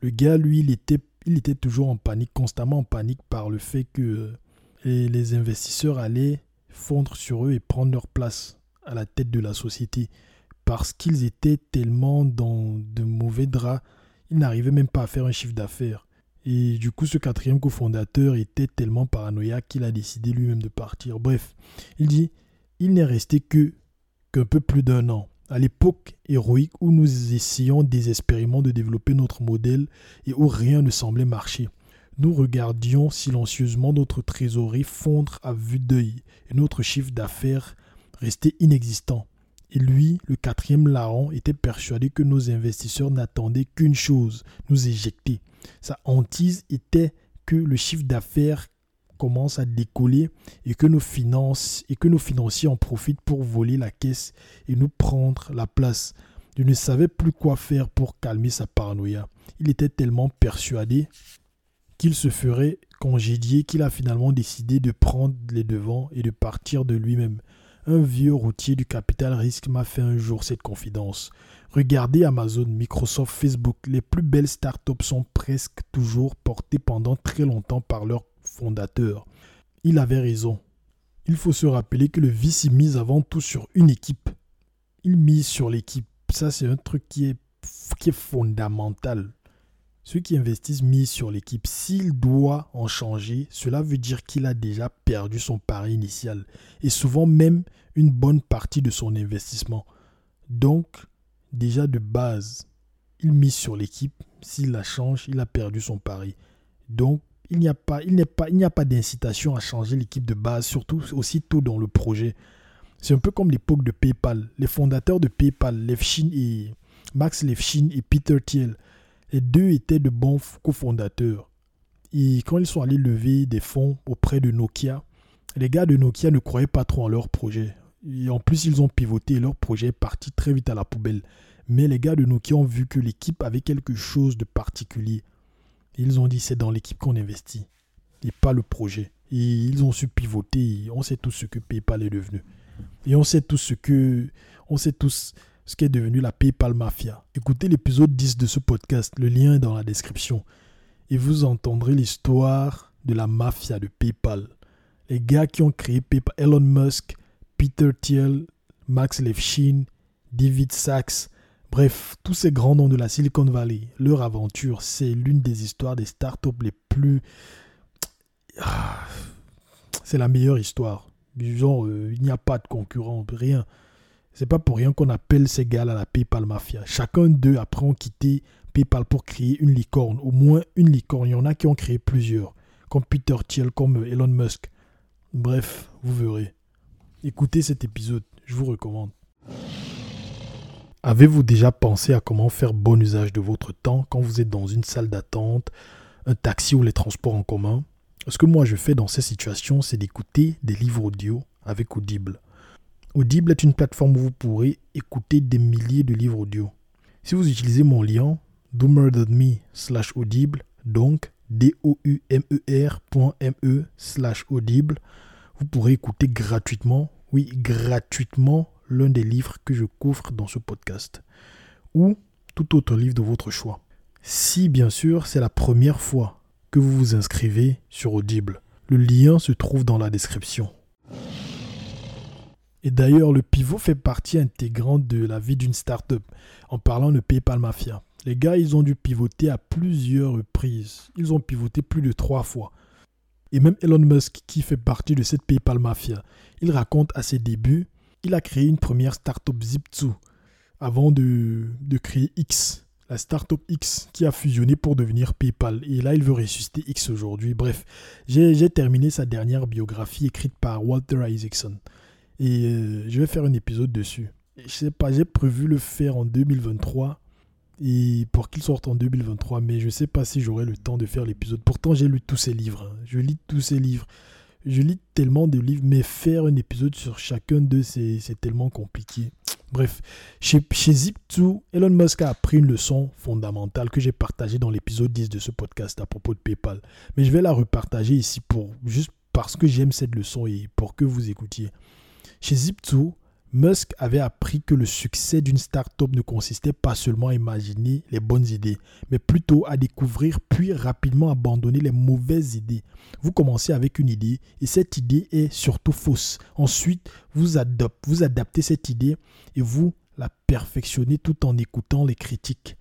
le gars, lui, il était, il était toujours en panique, constamment en panique par le fait que euh, les, investisseurs allaient fondre sur eux et prendre leur place à la tête de la société parce qu'ils étaient tellement dans de mauvais draps, ils n'arrivaient même pas à faire un chiffre d'affaires. Et du coup, ce quatrième cofondateur était tellement paranoïaque qu'il a décidé lui-même de partir. Bref, il dit, il n'est resté que qu'un peu plus d'un an à l'époque héroïque où nous essayons désespérément de développer notre modèle et où rien ne semblait marcher. Nous regardions silencieusement notre trésorerie fondre à vue d'œil et notre chiffre d'affaires rester inexistant. Et lui, le quatrième larron, était persuadé que nos investisseurs n'attendaient qu'une chose, nous éjecter. Sa hantise était que le chiffre d'affaires commence à décoller et que nos finances et que nos financiers en profitent pour voler la caisse et nous prendre la place. Je ne savais plus quoi faire pour calmer sa paranoïa. Il était tellement persuadé qu'il se ferait congédier qu'il a finalement décidé de prendre les devants et de partir de lui-même. Un vieux routier du capital risque m'a fait un jour cette confidence. Regardez Amazon, Microsoft, Facebook, les plus belles startups sont presque toujours portées pendant très longtemps par leurs fondateur. Il avait raison. Il faut se rappeler que le vice mise avant tout sur une équipe. Il mise sur l'équipe. Ça, c'est un truc qui est, qui est fondamental. Ceux qui investissent misent sur l'équipe. S'il doit en changer, cela veut dire qu'il a déjà perdu son pari initial et souvent même une bonne partie de son investissement. Donc, déjà de base, il mise sur l'équipe. S'il la change, il a perdu son pari. Donc, il n'y a pas, il n'y a pas d'incitation à changer l'équipe de base, surtout aussitôt dans le projet. C'est un peu comme l'époque de PayPal. Les fondateurs de PayPal, et Max Levchin et Peter Thiel, les deux étaient de bons cofondateurs. Et quand ils sont allés lever des fonds auprès de Nokia, les gars de Nokia ne croyaient pas trop en leur projet. Et en plus, ils ont pivoté leur projet est parti très vite à la poubelle. Mais les gars de Nokia ont vu que l'équipe avait quelque chose de particulier. Ils ont dit c'est dans l'équipe qu'on investit et pas le projet. Et ils ont su pivoter. on sait tous ce que PayPal est devenu. Et on sait tous ce que on sait tous ce qui est devenu la PayPal Mafia. Écoutez l'épisode 10 de ce podcast, le lien est dans la description. Et vous entendrez l'histoire de la mafia de PayPal. Les gars qui ont créé PayPal, Elon Musk, Peter Thiel, Max Levchin, David Sachs, bref, tous ces grands noms de la Silicon Valley. Leur aventure, c'est l'une des histoires des startups les plus... Ah, c'est la meilleure histoire. Genre, euh, il n'y a pas de concurrent, rien. C'est pas pour rien qu'on appelle ces gars là la PayPal Mafia. Chacun d'eux, après, ont quitté PayPal pour créer une licorne. Au moins une licorne. Il y en a qui ont créé plusieurs. Comme Peter Thiel, comme Elon Musk. Bref, vous verrez. Écoutez cet épisode, je vous recommande. Avez-vous déjà pensé à comment faire bon usage de votre temps quand vous êtes dans une salle d'attente, un taxi ou les transports en commun? Ce que moi je fais dans ces situations, c'est d'écouter des livres audio avec Audible. Audible est une plateforme où vous pourrez écouter des milliers de livres audio. Si vous utilisez mon lien doomer.me slash audible, donc d-o-u-m-e-r.me e slash audible, vous pourrez écouter gratuitement, oui, gratuitement, l'un des livres que je couvre dans ce podcast, ou tout autre livre de votre choix. Si bien sûr c'est la première fois que vous vous inscrivez sur Audible, le lien se trouve dans la description. Et d'ailleurs, le pivot fait partie intégrante de la vie d'une startup, en parlant de PayPal Mafia. Les gars, ils ont dû pivoter à plusieurs reprises. Ils ont pivoté plus de trois fois et même Elon Musk qui fait partie de cette PayPal Mafia. Il raconte à ses débuts, il a créé une première startup Zip2 avant de, de créer X, la startup X qui a fusionné pour devenir PayPal. Et là, il veut ressusciter X aujourd'hui. Bref, j'ai terminé sa dernière biographie écrite par Walter Isaacson. Et euh, je vais faire un épisode dessus. Je sais pas, j'ai prévu le faire en 2023 et pour qu'il sorte en 2023. Mais je sais pas si j'aurai le temps de faire l'épisode. Pourtant, j'ai lu tous ces livres. Hein. Je lis tous ces livres. Je lis tellement de livres, mais faire un épisode sur chacun d'eux, c'est tellement compliqué. Bref, chez, chez Zip2, Elon Musk a appris une leçon fondamentale que j'ai partagée dans l'épisode 10 de ce podcast à propos de PayPal. Mais je vais la repartager ici pour juste parce que j'aime cette leçon et pour que vous écoutiez. Chez Zip2, Musk avait appris que le succès d'une start-up ne consistait pas seulement à imaginer les bonnes idées, mais plutôt à découvrir puis rapidement abandonner les mauvaises idées. Vous commencez avec une idée et cette idée est surtout fausse. Ensuite, vous, vous adaptez cette idée et vous la perfectionnez tout en écoutant les critiques,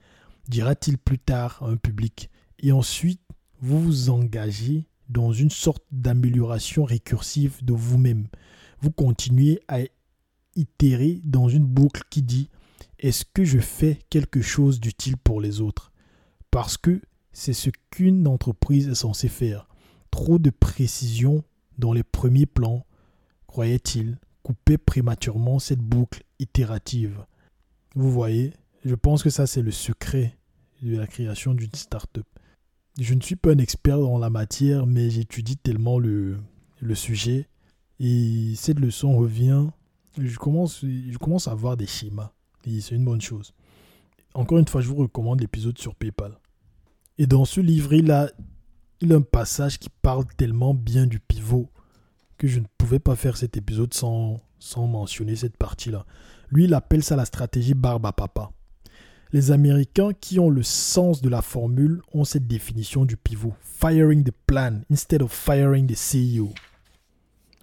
dira-t-il plus tard à un public. Et ensuite, vous vous engagez dans une sorte d'amélioration récursive de vous-même. Vous continuez à itérer dans une boucle qui dit est-ce que je fais quelque chose d'utile pour les autres? Parce que c'est ce qu'une entreprise est censée faire. Trop de précision dans les premiers plans, croyait-il, coupait prématurément cette boucle itérative. Vous voyez, je pense que ça c'est le secret de la création d'une start-up. Je ne suis pas un expert dans la matière, mais j'étudie tellement le, le sujet. Et cette leçon revient je commence, je commence à voir des schémas. Et c'est une bonne chose. Encore une fois, je vous recommande l'épisode sur PayPal. Et dans ce livre, il a, il a un passage qui parle tellement bien du pivot que je ne pouvais pas faire cet épisode sans, sans mentionner cette partie-là. Lui, il appelle ça la stratégie barbe à papa. Les Américains qui ont le sens de la formule ont cette définition du pivot. Firing the plan instead of firing the CEO.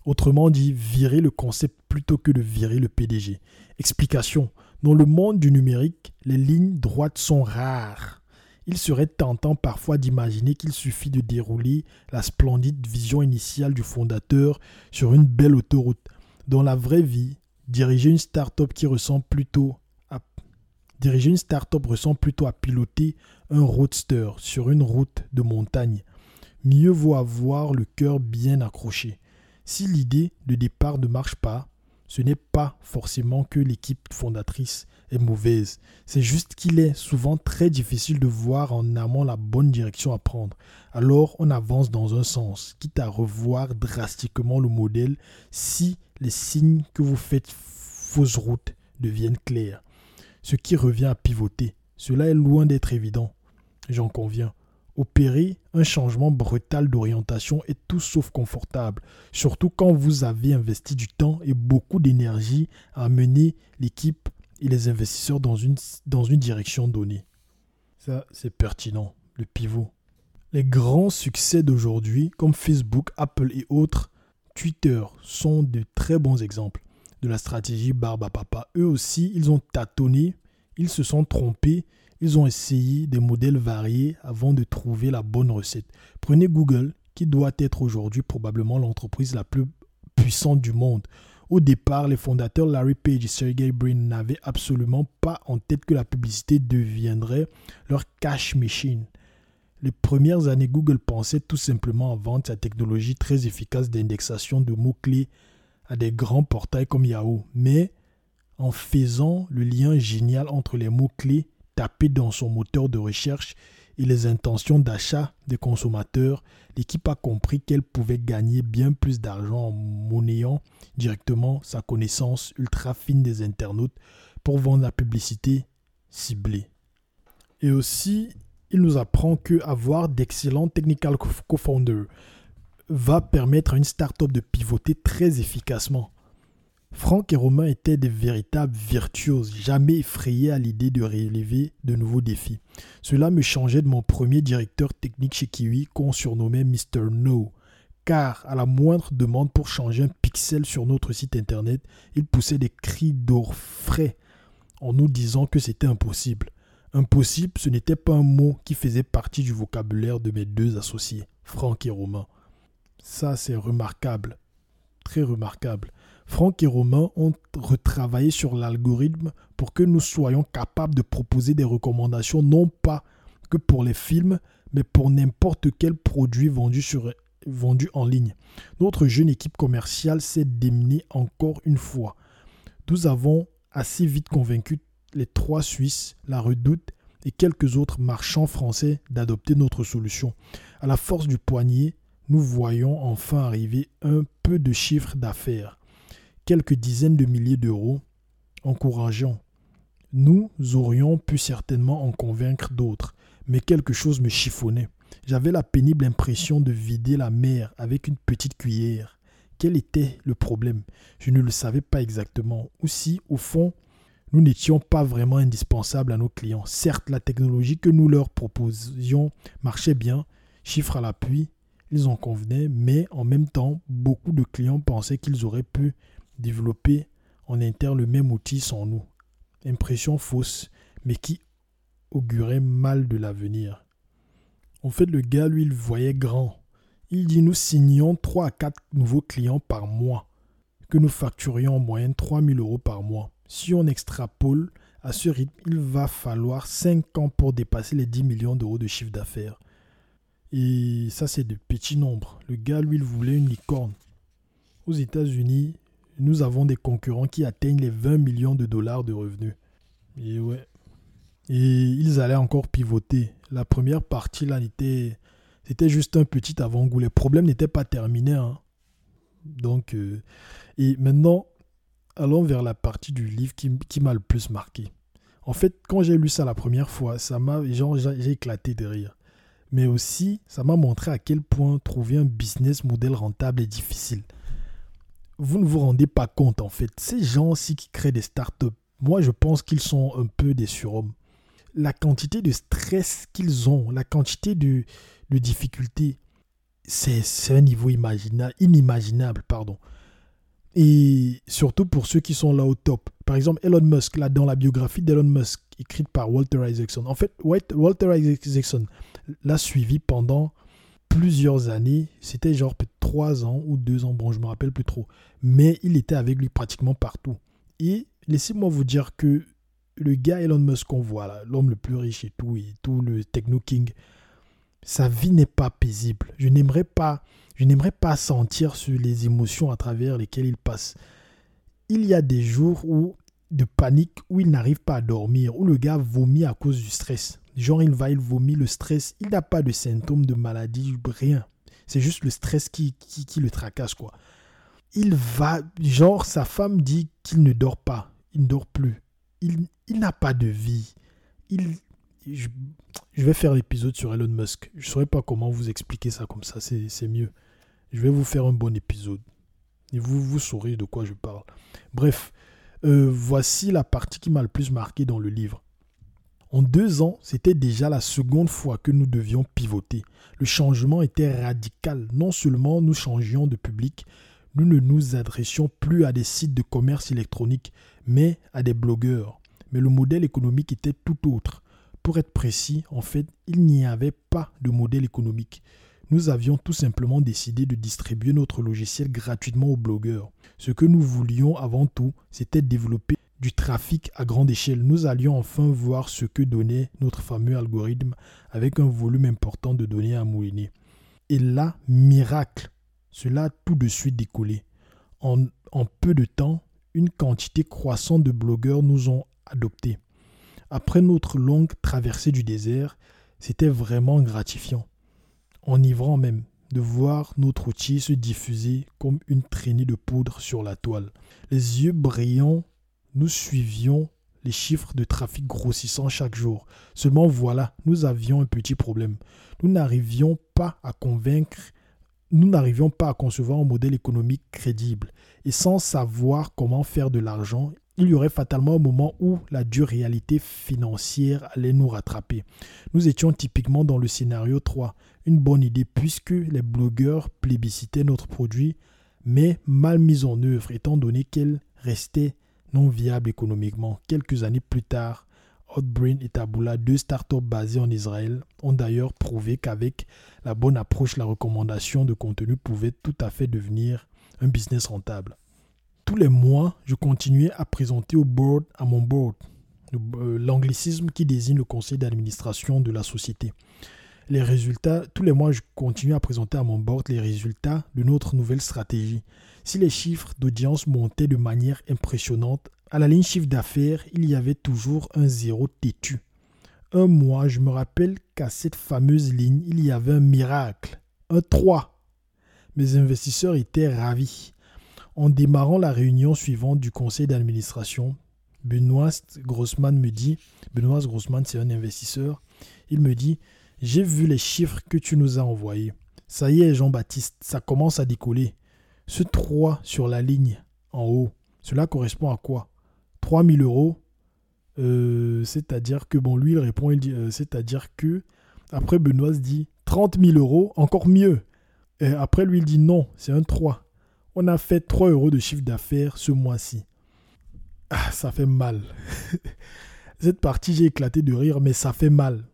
Autrement dit, virer le concept plutôt que de virer le PDG. Explication. Dans le monde du numérique, les lignes droites sont rares. il serait tentant parfois d'imaginer qu'il suffit de dérouler la splendide vision initiale du fondateur sur une belle autoroute. Dans la vraie vie, diriger une start-up qui ressemble plutôt à diriger une start-up ressemble plutôt à piloter un roadster sur une route de montagne. Mieux vaut avoir le cœur bien accroché. Si l'idée de départ ne marche pas, ce n'est pas forcément que l'équipe fondatrice est mauvaise. C'est juste qu'il est souvent très difficile de voir en amont la bonne direction à prendre. Alors on avance dans un sens, quitte à revoir drastiquement le modèle si les signes que vous faites fausse route deviennent clairs. Ce qui revient à pivoter. Cela est loin d'être évident. J'en conviens. Opérer un changement brutal d'orientation est tout sauf confortable, surtout quand vous avez investi du temps et beaucoup d'énergie à mener l'équipe et les investisseurs dans une, direction donnée. Ça, c'est pertinent, le pivot. Les grands succès d'aujourd'hui, comme Facebook, Apple et autres, Twitter, sont de très bons exemples de la stratégie barbe à papa. Eux aussi, ils ont tâtonné, ils se sont trompés ils ont essayé des modèles variés avant de trouver la bonne recette. Prenez Google, qui doit être aujourd'hui probablement l'entreprise la plus puissante du monde. Au départ, les fondateurs Larry Page et Sergey Brin n'avaient absolument pas en tête que la publicité deviendrait leur cash machine. Les premières années, Google pensait tout simplement à vendre sa technologie très efficace d'indexation de mots-clés à des grands portails comme Yahoo. Mais en faisant le lien génial entre les mots-clés tapé dans son moteur de recherche et les intentions d'achat des consommateurs, l'équipe a compris qu'elle pouvait gagner bien plus d'argent en monnayant directement sa connaissance ultra fine des internautes pour vendre la publicité ciblée. Et aussi, il nous apprend que avoir d'excellents technical co-founders va permettre à une startup de pivoter très efficacement. Franck et Romain étaient des véritables virtuoses, jamais effrayés à l'idée de relever de nouveaux défis. Cela me changeait de mon premier directeur technique chez Kiwi qu'on surnommait Mr. No, car à la moindre demande pour changer un pixel sur notre site internet, il poussait des cris d'orfraie en nous disant que c'était impossible. Impossible, ce n'était pas un mot qui faisait partie du vocabulaire de mes deux associés, Franck et Romain. Ça, c'est remarquable, très remarquable. Franck et Romain ont retravaillé sur l'algorithme pour que nous soyons capables de proposer des recommandations non pas que pour les films, mais pour n'importe quel produit vendu, en ligne. Notre jeune équipe commerciale s'est démenée encore une fois. Nous avons assez vite convaincu les trois Suisses, la Redoute et quelques autres marchands français d'adopter notre solution. À la force du poignet, nous voyons enfin arriver un peu de chiffre d'affaires quelques dizaines de milliers d'euros, encourageant. Nous aurions pu certainement en convaincre d'autres, mais quelque chose me chiffonnait. J'avais la pénible impression de vider la mer avec une petite cuillère. Quel était le problème? Je ne le savais pas exactement. Ou si, au fond, nous n'étions pas vraiment indispensables à nos clients. Certes, la technologie que nous leur proposions marchait bien, chiffre à l'appui, ils en convenaient, mais en même temps, beaucoup de clients pensaient qu'ils auraient pu développer en interne le même outil sans nous. Impression fausse, mais qui augurait mal de l'avenir. En fait, le gars, lui, il voyait grand. Il dit nous signons 3 à 4 nouveaux clients par mois, que nous facturions en moyenne 3000 euros par mois. Si on extrapole à ce rythme, il va falloir 5 ans pour dépasser les 10 millions d'euros de chiffre d'affaires. Et ça, c'est de petits nombres. Le gars, lui, il voulait une licorne. Aux États-Unis, nous avons des concurrents qui atteignent les 20 millions de dollars de revenus. Et ouais. Et ils allaient encore pivoter. La première partie, là, était, c'était juste un petit avant-goût. Les problèmes n'étaient pas terminés. Hein. Donc, euh, et maintenant, allons vers la partie du livre qui, qui m'a le plus marqué. En fait, quand j'ai lu ça la première fois, ça m'a, genre, j'ai éclaté de rire. Mais aussi, ça m'a montré à quel point trouver un business model rentable est difficile vous ne vous rendez pas compte en fait. Ces gens-ci qui créent des startups, moi je pense qu'ils sont un peu des surhommes. La quantité de stress qu'ils ont, la quantité de, de difficultés, c'est un niveau inimaginable. Pardon. Et surtout pour ceux qui sont là au top. Par exemple, Elon Musk, là dans la biographie d'Elon Musk, écrite par Walter Isaacson. En fait, Walter Isaacson l'a suivi pendant plusieurs années. C'était genre peut-être trois ans ou deux ans, bon, je me rappelle plus trop. Mais il était avec lui pratiquement partout. Et laissez-moi vous dire que le gars Elon Musk qu'on voit là, l'homme le plus riche et tout, et tout le techno king, sa vie n'est pas paisible. Je n'aimerais pas, je n'aimerais pas sentir sur les émotions à travers lesquelles il passe. Il y a des jours où de panique où il n'arrive pas à dormir, où le gars vomit à cause du stress. Genre, il va, il vomit, le stress, il n'a pas de symptômes de maladie, rien. C'est juste le stress qui, qui, le tracasse, quoi. Il va, genre, sa femme dit qu'il ne dort pas, il ne dort plus. Il, il n'a pas de vie. Il, je, vais faire l'épisode sur Elon Musk. Je ne saurais pas comment vous expliquer ça comme ça, c'est mieux. Je vais vous faire un bon épisode. Et vous, vous saurez de quoi je parle. Bref, euh, voici la partie qui m'a le plus marqué dans le livre. En deux ans, c'était déjà la seconde fois que nous devions pivoter. Le changement était radical. Non seulement nous changions de public, nous ne nous adressions plus à des sites de commerce électronique, mais à des blogueurs. Mais le modèle économique était tout autre. Pour être précis, en fait, il n'y avait pas de modèle économique nous avions tout simplement décidé de distribuer notre logiciel gratuitement aux blogueurs. Ce que nous voulions avant tout, c'était développer du trafic à grande échelle. Nous allions enfin voir ce que donnait notre fameux algorithme avec un volume important de données à mouliner. Et là, miracle, cela a tout de suite décollé. En, en peu de temps, une quantité croissante de blogueurs nous ont adoptés. Après notre longue traversée du désert, c'était vraiment gratifiant enivrant même de voir notre outil se diffuser comme une traînée de poudre sur la toile. Les yeux brillants, nous suivions les chiffres de trafic grossissant chaque jour. Seulement voilà, nous avions un petit problème. Nous n'arrivions pas à convaincre, nous n'arrivions pas à concevoir un modèle économique crédible. Et sans savoir comment faire de l'argent, il y aurait fatalement un moment où la dure réalité financière allait nous rattraper. Nous étions typiquement dans le scénario 3, une bonne idée puisque les blogueurs plébiscitaient notre produit, mais mal mise en œuvre étant donné qu'elle restait non viable économiquement. Quelques années plus tard, Hotbrain et Taboola, deux startups basées en Israël, ont d'ailleurs prouvé qu'avec la bonne approche, la recommandation de contenu pouvait tout à fait devenir un business rentable tous les mois, je continuais à présenter au board, à mon board, euh, l'anglicisme qui désigne le conseil d'administration de la société. Les résultats, tous les mois, je continuais à présenter à mon board les résultats de notre nouvelle stratégie. Si les chiffres d'audience montaient de manière impressionnante, à la ligne chiffre d'affaires, il y avait toujours un zéro têtu. Un mois, je me rappelle qu'à cette fameuse ligne, il y avait un miracle, un 3. Mes investisseurs étaient ravis. En démarrant la réunion suivante du conseil d'administration, Benoît Grossman me dit, Benoît Grossman c'est un investisseur, il me dit, j'ai vu les chiffres que tu nous as envoyés. Ça y est Jean-Baptiste, ça commence à décoller. Ce 3 sur la ligne en haut, cela correspond à quoi? 3000 euros euh, C'est-à-dire que, bon, lui il répond, il dit, euh, c'est-à-dire que, après Benoît dit 30 000 euros, encore mieux. Et après lui il dit non, c'est un 3 on a fait 3 euros de chiffre d'affaires ce mois-ci. Ah, ça fait mal. Cette partie, j'ai éclaté de rire, mais ça fait mal.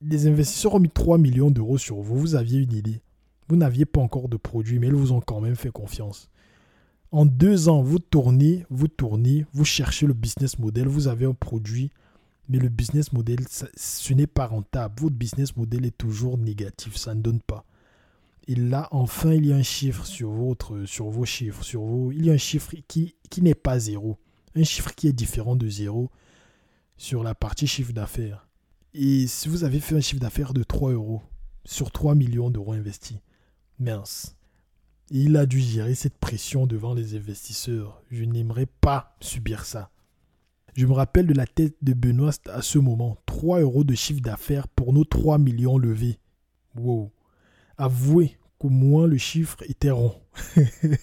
Les investisseurs ont mis 3 millions d'euros sur vous. Vous aviez une idée. Vous n'aviez pas encore de produit, mais ils vous ont quand même fait confiance. En deux ans, vous tournez, vous tournez, vous cherchez le business model, vous avez un produit, mais le business model, ce n'est pas rentable. Votre business model est toujours négatif, ça ne donne pas. Et là, enfin, il y a un chiffre sur, votre, sur vos chiffres. Sur vos, il y a un chiffre qui, qui n'est pas zéro. Un chiffre qui est différent de zéro sur la partie chiffre d'affaires. Et si vous avez fait un chiffre d'affaires de 3 euros sur 3 millions d'euros investis, mince. il a dû gérer cette pression devant les investisseurs. Je n'aimerais pas subir ça. Je me rappelle de la tête de Benoît à ce moment. 3 euros de chiffre d'affaires pour nos 3 millions levés. Wow. Avouez qu'au moins le chiffre était rond.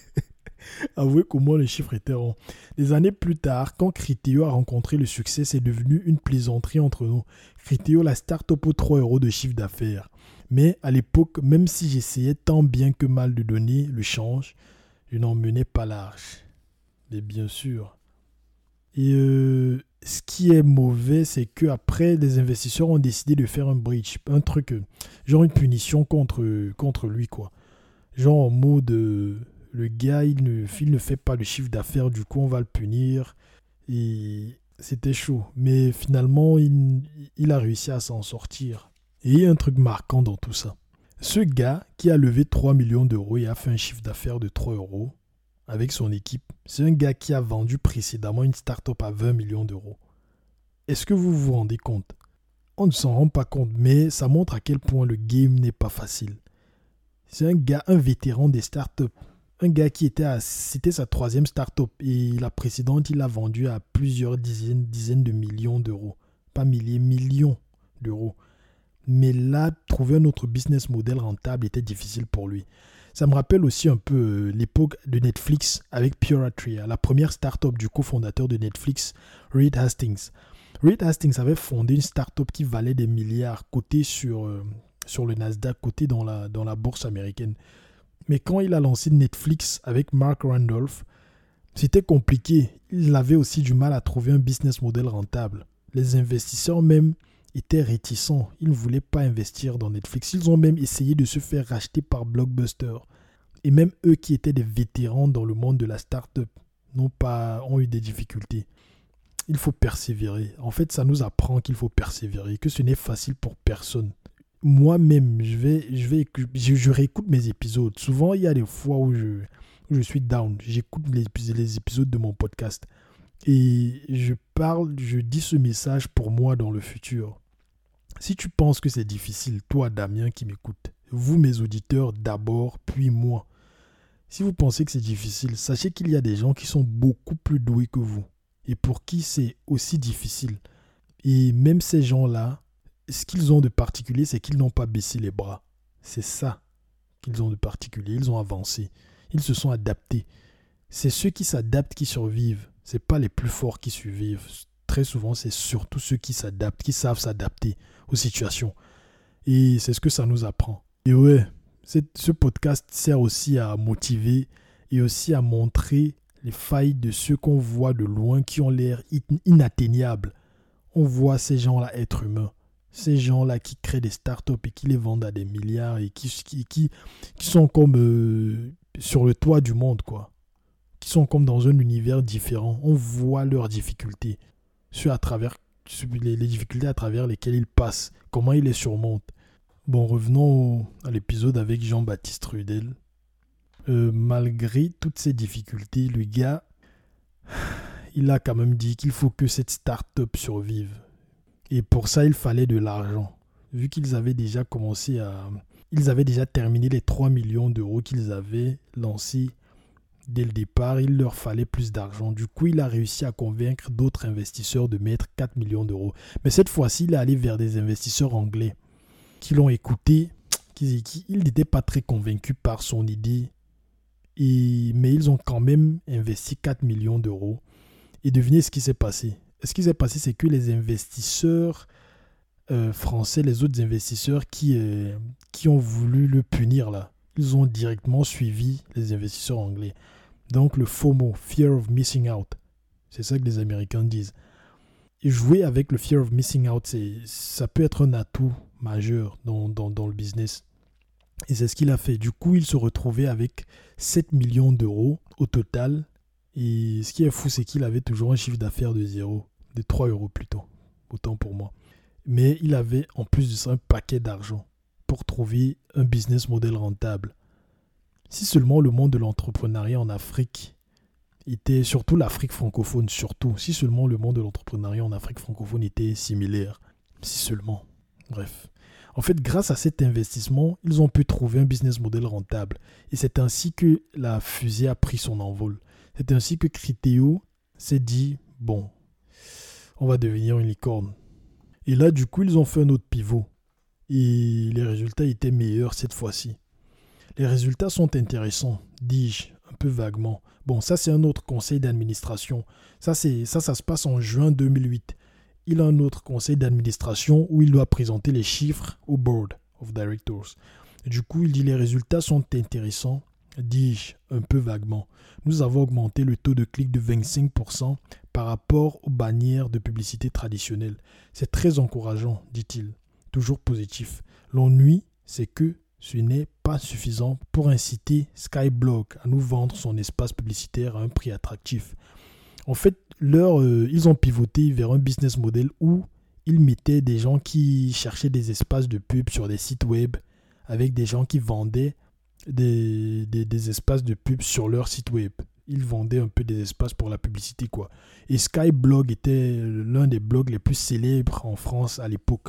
Avouez qu'au moins le chiffre était rond. Des années plus tard, quand Criteo a rencontré le succès, c'est devenu une plaisanterie entre nous. Criteo, la start-up aux 3 euros de chiffre d'affaires. Mais à l'époque, même si j'essayais tant bien que mal de donner le change, je n'en menais pas large. Mais bien sûr, Et euh, ce qui est mauvais, c'est que après, les investisseurs ont décidé de faire un breach, un truc, genre une punition contre, lui, quoi. Genre en mode, euh, le gars, il ne, fait pas le chiffre d'affaires, du coup, on va le punir. Et c'était chaud. Mais finalement, il a réussi à s'en sortir. Et un truc marquant dans tout ça. Ce gars qui a levé 3 millions d'euros et a fait un chiffre d'affaires de 3 euros, avec son équipe, c'est un gars qui a vendu précédemment une start-up à 20 millions d'euros. Est-ce que vous vous rendez compte? On ne s'en rend pas compte, mais ça montre à quel point le game n'est pas facile. C'est un gars, un vétéran des start-up. Un gars qui était à, c'était sa troisième start-up et la précédente, il l'a vendu à plusieurs dizaines, dizaines de millions d'euros. Pas milliers, millions d'euros. Mais là, trouver un autre business model rentable était difficile pour lui. Ça me rappelle aussi un peu euh, l'époque de Netflix avec Puratria, la première start-up du cofondateur de Netflix, Reed Hastings. Reed Hastings avait fondé une start-up qui valait des milliards, cotée sur, euh, sur le Nasdaq, cotée dans la, dans la bourse américaine. Mais quand il a lancé Netflix avec Mark Randolph, c'était compliqué. Il avait aussi du mal à trouver un business model rentable. Les investisseurs même étaient réticents. Ils ne voulaient pas investir dans Netflix. Ils ont même essayé de se faire racheter par Blockbuster. Et même eux qui étaient des vétérans dans le monde de la start-up n'ont pas ont eu des difficultés. Il faut persévérer. En fait, ça nous apprend qu'il faut persévérer, que ce n'est facile pour personne. Moi-même, je vais, je vais, je, réécoute mes épisodes. Souvent, il y a des fois où je, je suis down. J'écoute les, les épisodes de mon podcast et je parle, je dis ce message pour moi dans le futur. Si tu penses que c'est difficile, toi Damien qui m'écoute, vous mes auditeurs d'abord, puis moi, si vous pensez que c'est difficile, sachez qu'il y a des gens qui sont beaucoup plus doués que vous et pour qui c'est aussi difficile. Et même ces gens-là, ce qu'ils ont de particulier, c'est qu'ils n'ont pas baissé les bras. C'est ça qu'ils ont de particulier. Ils ont avancé. Ils se sont adaptés. C'est ceux qui s'adaptent qui survivent c'est pas les plus forts qui survivent. Très souvent, c'est surtout ceux qui s'adaptent, qui savent s'adapter aux situations. Et c'est ce que ça nous apprend. Et ouais, ce podcast sert aussi à motiver et aussi à montrer les failles de ceux qu'on voit de loin qui ont l'air inatteignables. On voit ces gens-là être humains. Ces gens-là qui créent des startups et qui les vendent à des milliards et qui, qui, qui, sont comme euh, sur le toit du monde, quoi qui sont comme dans un univers différent. On voit leurs difficultés, sur à travers, les, difficultés à travers lesquelles ils passent, comment ils les surmontent. Bon, revenons à l'épisode avec Jean-Baptiste Rudel. Euh, malgré toutes ces difficultés, le gars, il a quand même dit qu'il faut que cette start-up survive. Et pour ça, il fallait de l'argent. Vu qu'ils avaient déjà commencé à... Ils avaient déjà terminé les 3 millions d'euros qu'ils avaient lancés Dès le départ, il leur fallait plus d'argent. Du coup, il a réussi à convaincre d'autres investisseurs de mettre 4 millions d'euros. Mais cette fois-ci, il est allé vers des investisseurs anglais qui l'ont écouté. Qui, ils n'étaient pas très convaincus par son idée. Mais ils ont quand même investi 4 millions d'euros. Et devinez ce qui s'est passé. Ce qui s'est passé, c'est que les investisseurs euh, français, les autres investisseurs qui, euh, qui ont voulu le punir là, ils ont directement suivi les investisseurs anglais. Donc le FOMO, Fear of Missing Out, c'est ça que les Américains disent. Et jouer avec le Fear of Missing Out, ça peut être un atout majeur dans, dans, le business. Et c'est ce qu'il a fait. Du coup, il se retrouvait avec 7 millions d'euros au total. Et ce qui est fou, c'est qu'il avait toujours un chiffre d'affaires de zéro, de 3 euros plutôt. Autant pour moi. Mais il avait en plus de ça un paquet d'argent pour trouver un business model rentable. Si seulement le monde de l'entrepreneuriat en Afrique était, surtout l'Afrique francophone, surtout, si seulement le monde de l'entrepreneuriat en Afrique francophone était similaire, si seulement. Bref. En fait, grâce à cet investissement, ils ont pu trouver un business model rentable. Et c'est ainsi que la fusée a pris son envol. C'est ainsi que Criteo s'est dit, bon, on va devenir une licorne. Et là, du coup, ils ont fait un autre pivot. Et les résultats étaient meilleurs cette fois-ci. Les résultats sont intéressants, dis-je, un peu vaguement. Bon, ça c'est un autre conseil d'administration. Ça, c'est, ça, ça se passe en juin 2008. Il a un autre conseil d'administration où il doit présenter les chiffres au board of directors. Du coup, il dit les résultats sont intéressants, dis-je un peu vaguement. Nous avons augmenté le taux de clic de 25% par rapport aux bannières de publicité traditionnelles. C'est très encourageant, dit-il, toujours positif. L'ennui, c'est que ce n'est pas suffisant pour inciter Skyblog à nous vendre son espace publicitaire à un prix attractif. En fait, leur, euh, ils ont pivoté vers un business model où ils mettaient des gens qui cherchaient des espaces de pub sur des sites web avec des gens qui vendaient des, des, espaces de pub sur leur site web. Ils vendaient un peu des espaces pour la publicité, quoi. Et Skyblog était l'un des blogs les plus célèbres en France à l'époque.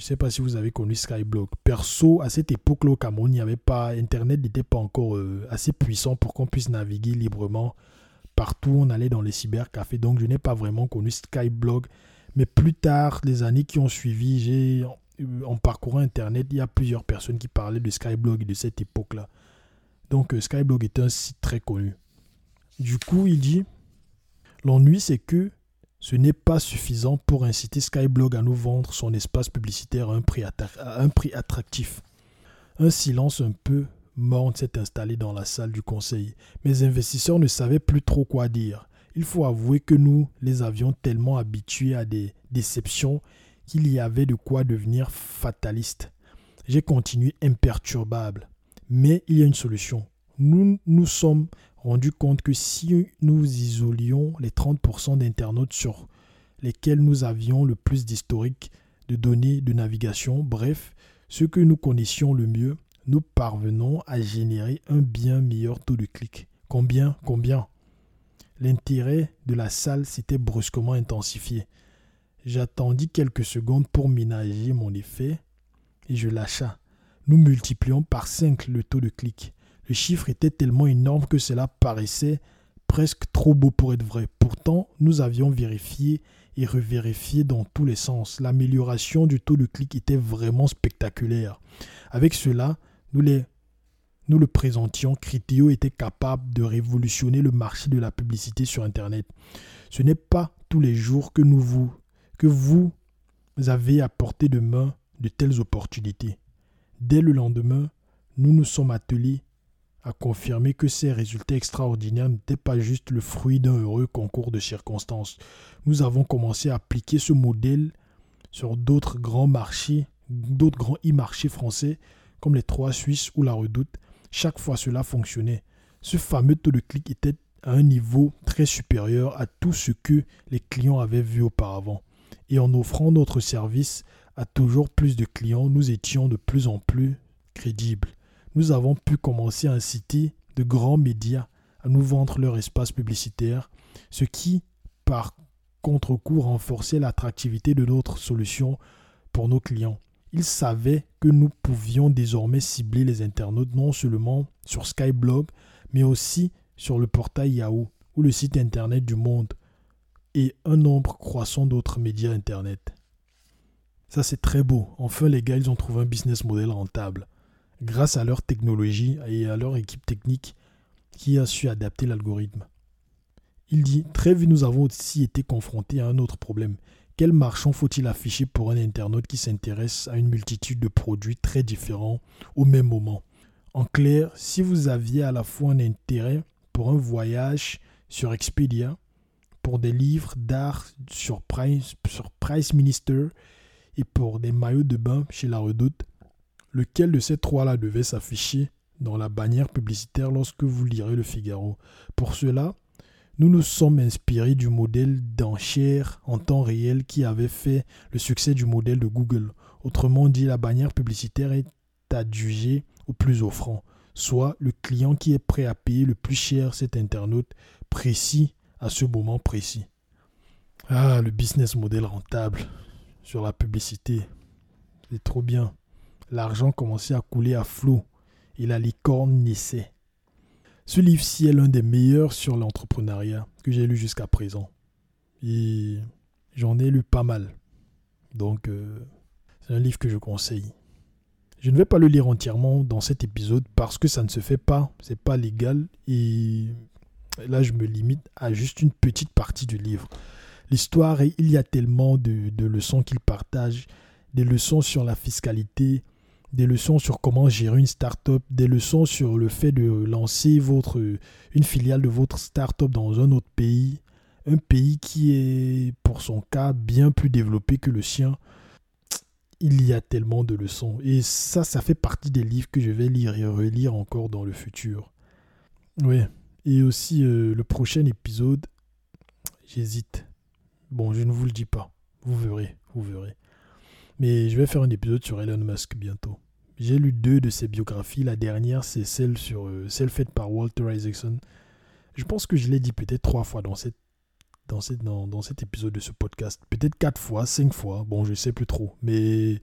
Je ne sais pas si vous avez connu Skyblog. Perso, à cette époque-là au Cameroun, il n'y avait pas, Internet n'était pas encore euh, assez puissant pour qu'on puisse naviguer librement partout. On allait dans les cybercafés, donc je n'ai pas vraiment connu Skyblog. Mais plus tard, les années qui ont suivi, j'ai en parcourant Internet, il y a plusieurs personnes qui parlaient de Skyblog de cette époque-là. Donc euh, Skyblog est un site très connu. Du coup, il dit, l'ennui c'est que ce n'est pas suffisant pour inciter Skyblog à nous vendre son espace publicitaire à un prix, attractif. Un silence un peu morne s'est installé dans la salle du conseil. Mes investisseurs ne savaient plus trop quoi dire. Il faut avouer que nous les avions tellement habitués à des déceptions qu'il y avait de quoi devenir fataliste. J'ai continué imperturbable. Mais il y a une solution. Nous nous sommes rendus compte que si nous isolions les 30% d'internautes sur lesquels nous avions le plus d'historique de données de navigation, bref, ce que nous connaissions le mieux, nous parvenons à générer un bien meilleur taux de clic. Combien? Combien? L'intérêt de la salle s'était brusquement intensifié. J'attendis quelques secondes pour ménager mon effet et je lâcha. Nous multiplions par 5 le taux de clic. Le chiffre était tellement énorme que cela paraissait presque trop beau pour être vrai. Pourtant, nous avions vérifié et revérifié dans tous les sens. L'amélioration du taux de clic était vraiment spectaculaire. Avec cela, nous, le présentions, Criteo était capable de révolutionner le marché de la publicité sur Internet. Ce n'est pas tous les jours que nous vous que vous avez à portée de main de telles opportunités. Dès le lendemain, nous nous sommes attelés à confirmer que ces résultats extraordinaires n'étaient pas juste le fruit d'un heureux concours de circonstances. Nous avons commencé à appliquer ce modèle sur d'autres grands marchés, d'autres grands e-marchés français comme les Trois Suisses ou la Redoute. Chaque fois cela fonctionnait. Ce fameux taux de clic était à un niveau très supérieur à tout ce que les clients avaient vu auparavant et en offrant notre service à toujours plus de clients, nous étions de plus en plus crédibles. Nous avons pu commencer à inciter de grands médias à nous vendre leur espace publicitaire, ce qui, par contre-coup, renforçait l'attractivité de notre solution pour nos clients. Ils savaient que nous pouvions désormais cibler les internautes non seulement sur Skyblog, mais aussi sur le portail Yahoo ou le site internet du Monde et un nombre croissant d'autres médias Internet. Ça, c'est très beau. Enfin, les gars, ils ont trouvé un business model rentable. Grâce à leur technologie et à leur équipe technique qui a su adapter l'algorithme. Il dit Très vite, nous avons aussi été confrontés à un autre problème. Quel marchand faut-il afficher pour un internaute qui s'intéresse à une multitude de produits très différents au même moment? En clair, si vous aviez à la fois un intérêt pour un voyage sur Expedia, pour des livres d'art sur Price, sur Price Minister et pour des maillots de bain chez La Redoute, lequel de ces trois-là devait s'afficher dans la bannière publicitaire lorsque vous lirez le Figaro. Pour cela, nous nous sommes inspirés du modèle d'enchère en temps réel qui avait fait le succès du modèle de Google. Autrement dit, la bannière publicitaire est adjugée au plus offrant, soit le client qui est prêt à payer le plus cher cet internaute précis à ce moment précis. Ah, le business model rentable sur la publicité. C'est trop bien. L'argent commençait à couler à flot et la licorne naissait. Ce livre-ci est l'un des meilleurs sur l'entrepreneuriat que j'ai lu jusqu'à présent. Et j'en ai lu pas mal. Donc, euh, c'est un livre que je conseille. Je ne vais pas le lire entièrement dans cet épisode parce que ça ne se fait pas, c'est pas légal et là je me limite à juste une petite partie du livre. L'histoire, il y a tellement de, leçons qu'il partage, des leçons sur la fiscalité, des leçons sur comment gérer une start-up, des leçons sur le fait de lancer une filiale de votre start-up dans un autre pays, un pays qui est, pour son cas, bien plus développé que le sien. Il y a tellement de leçons. Et ça, ça fait partie des livres que je vais lire et relire encore dans le futur. Oui. Et aussi, euh, le prochain épisode, j'hésite. Bon, je ne vous le dis pas. Vous verrez, vous verrez. Mais je vais faire un épisode sur Elon Musk bientôt. J'ai lu deux de ses biographies. La dernière, c'est celle, sur, euh, celle faite par Walter Isaacson. Je pense que je l'ai dit peut-être trois fois dans, cette, dans, cette, dans, dans cet épisode de ce podcast. Peut-être quatre fois, cinq fois. Bon, je sais plus trop. Mais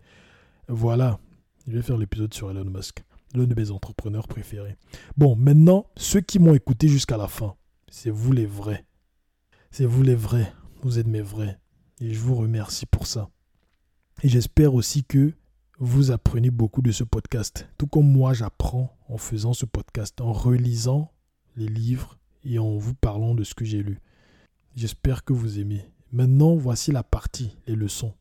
voilà. Je vais faire l'épisode sur Elon Musk. L'un de mes entrepreneurs préférés. Bon, maintenant, ceux qui m'ont écouté jusqu'à la fin, c'est vous les vrais. C'est vous les vrais. Vous êtes mes vrais. Et je vous remercie pour ça. Et j'espère aussi que vous apprenez beaucoup de ce podcast, tout comme moi j'apprends en faisant ce podcast, en relisant les livres et en vous parlant de ce que j'ai lu. J'espère que vous aimez. Maintenant, voici la partie, les leçons.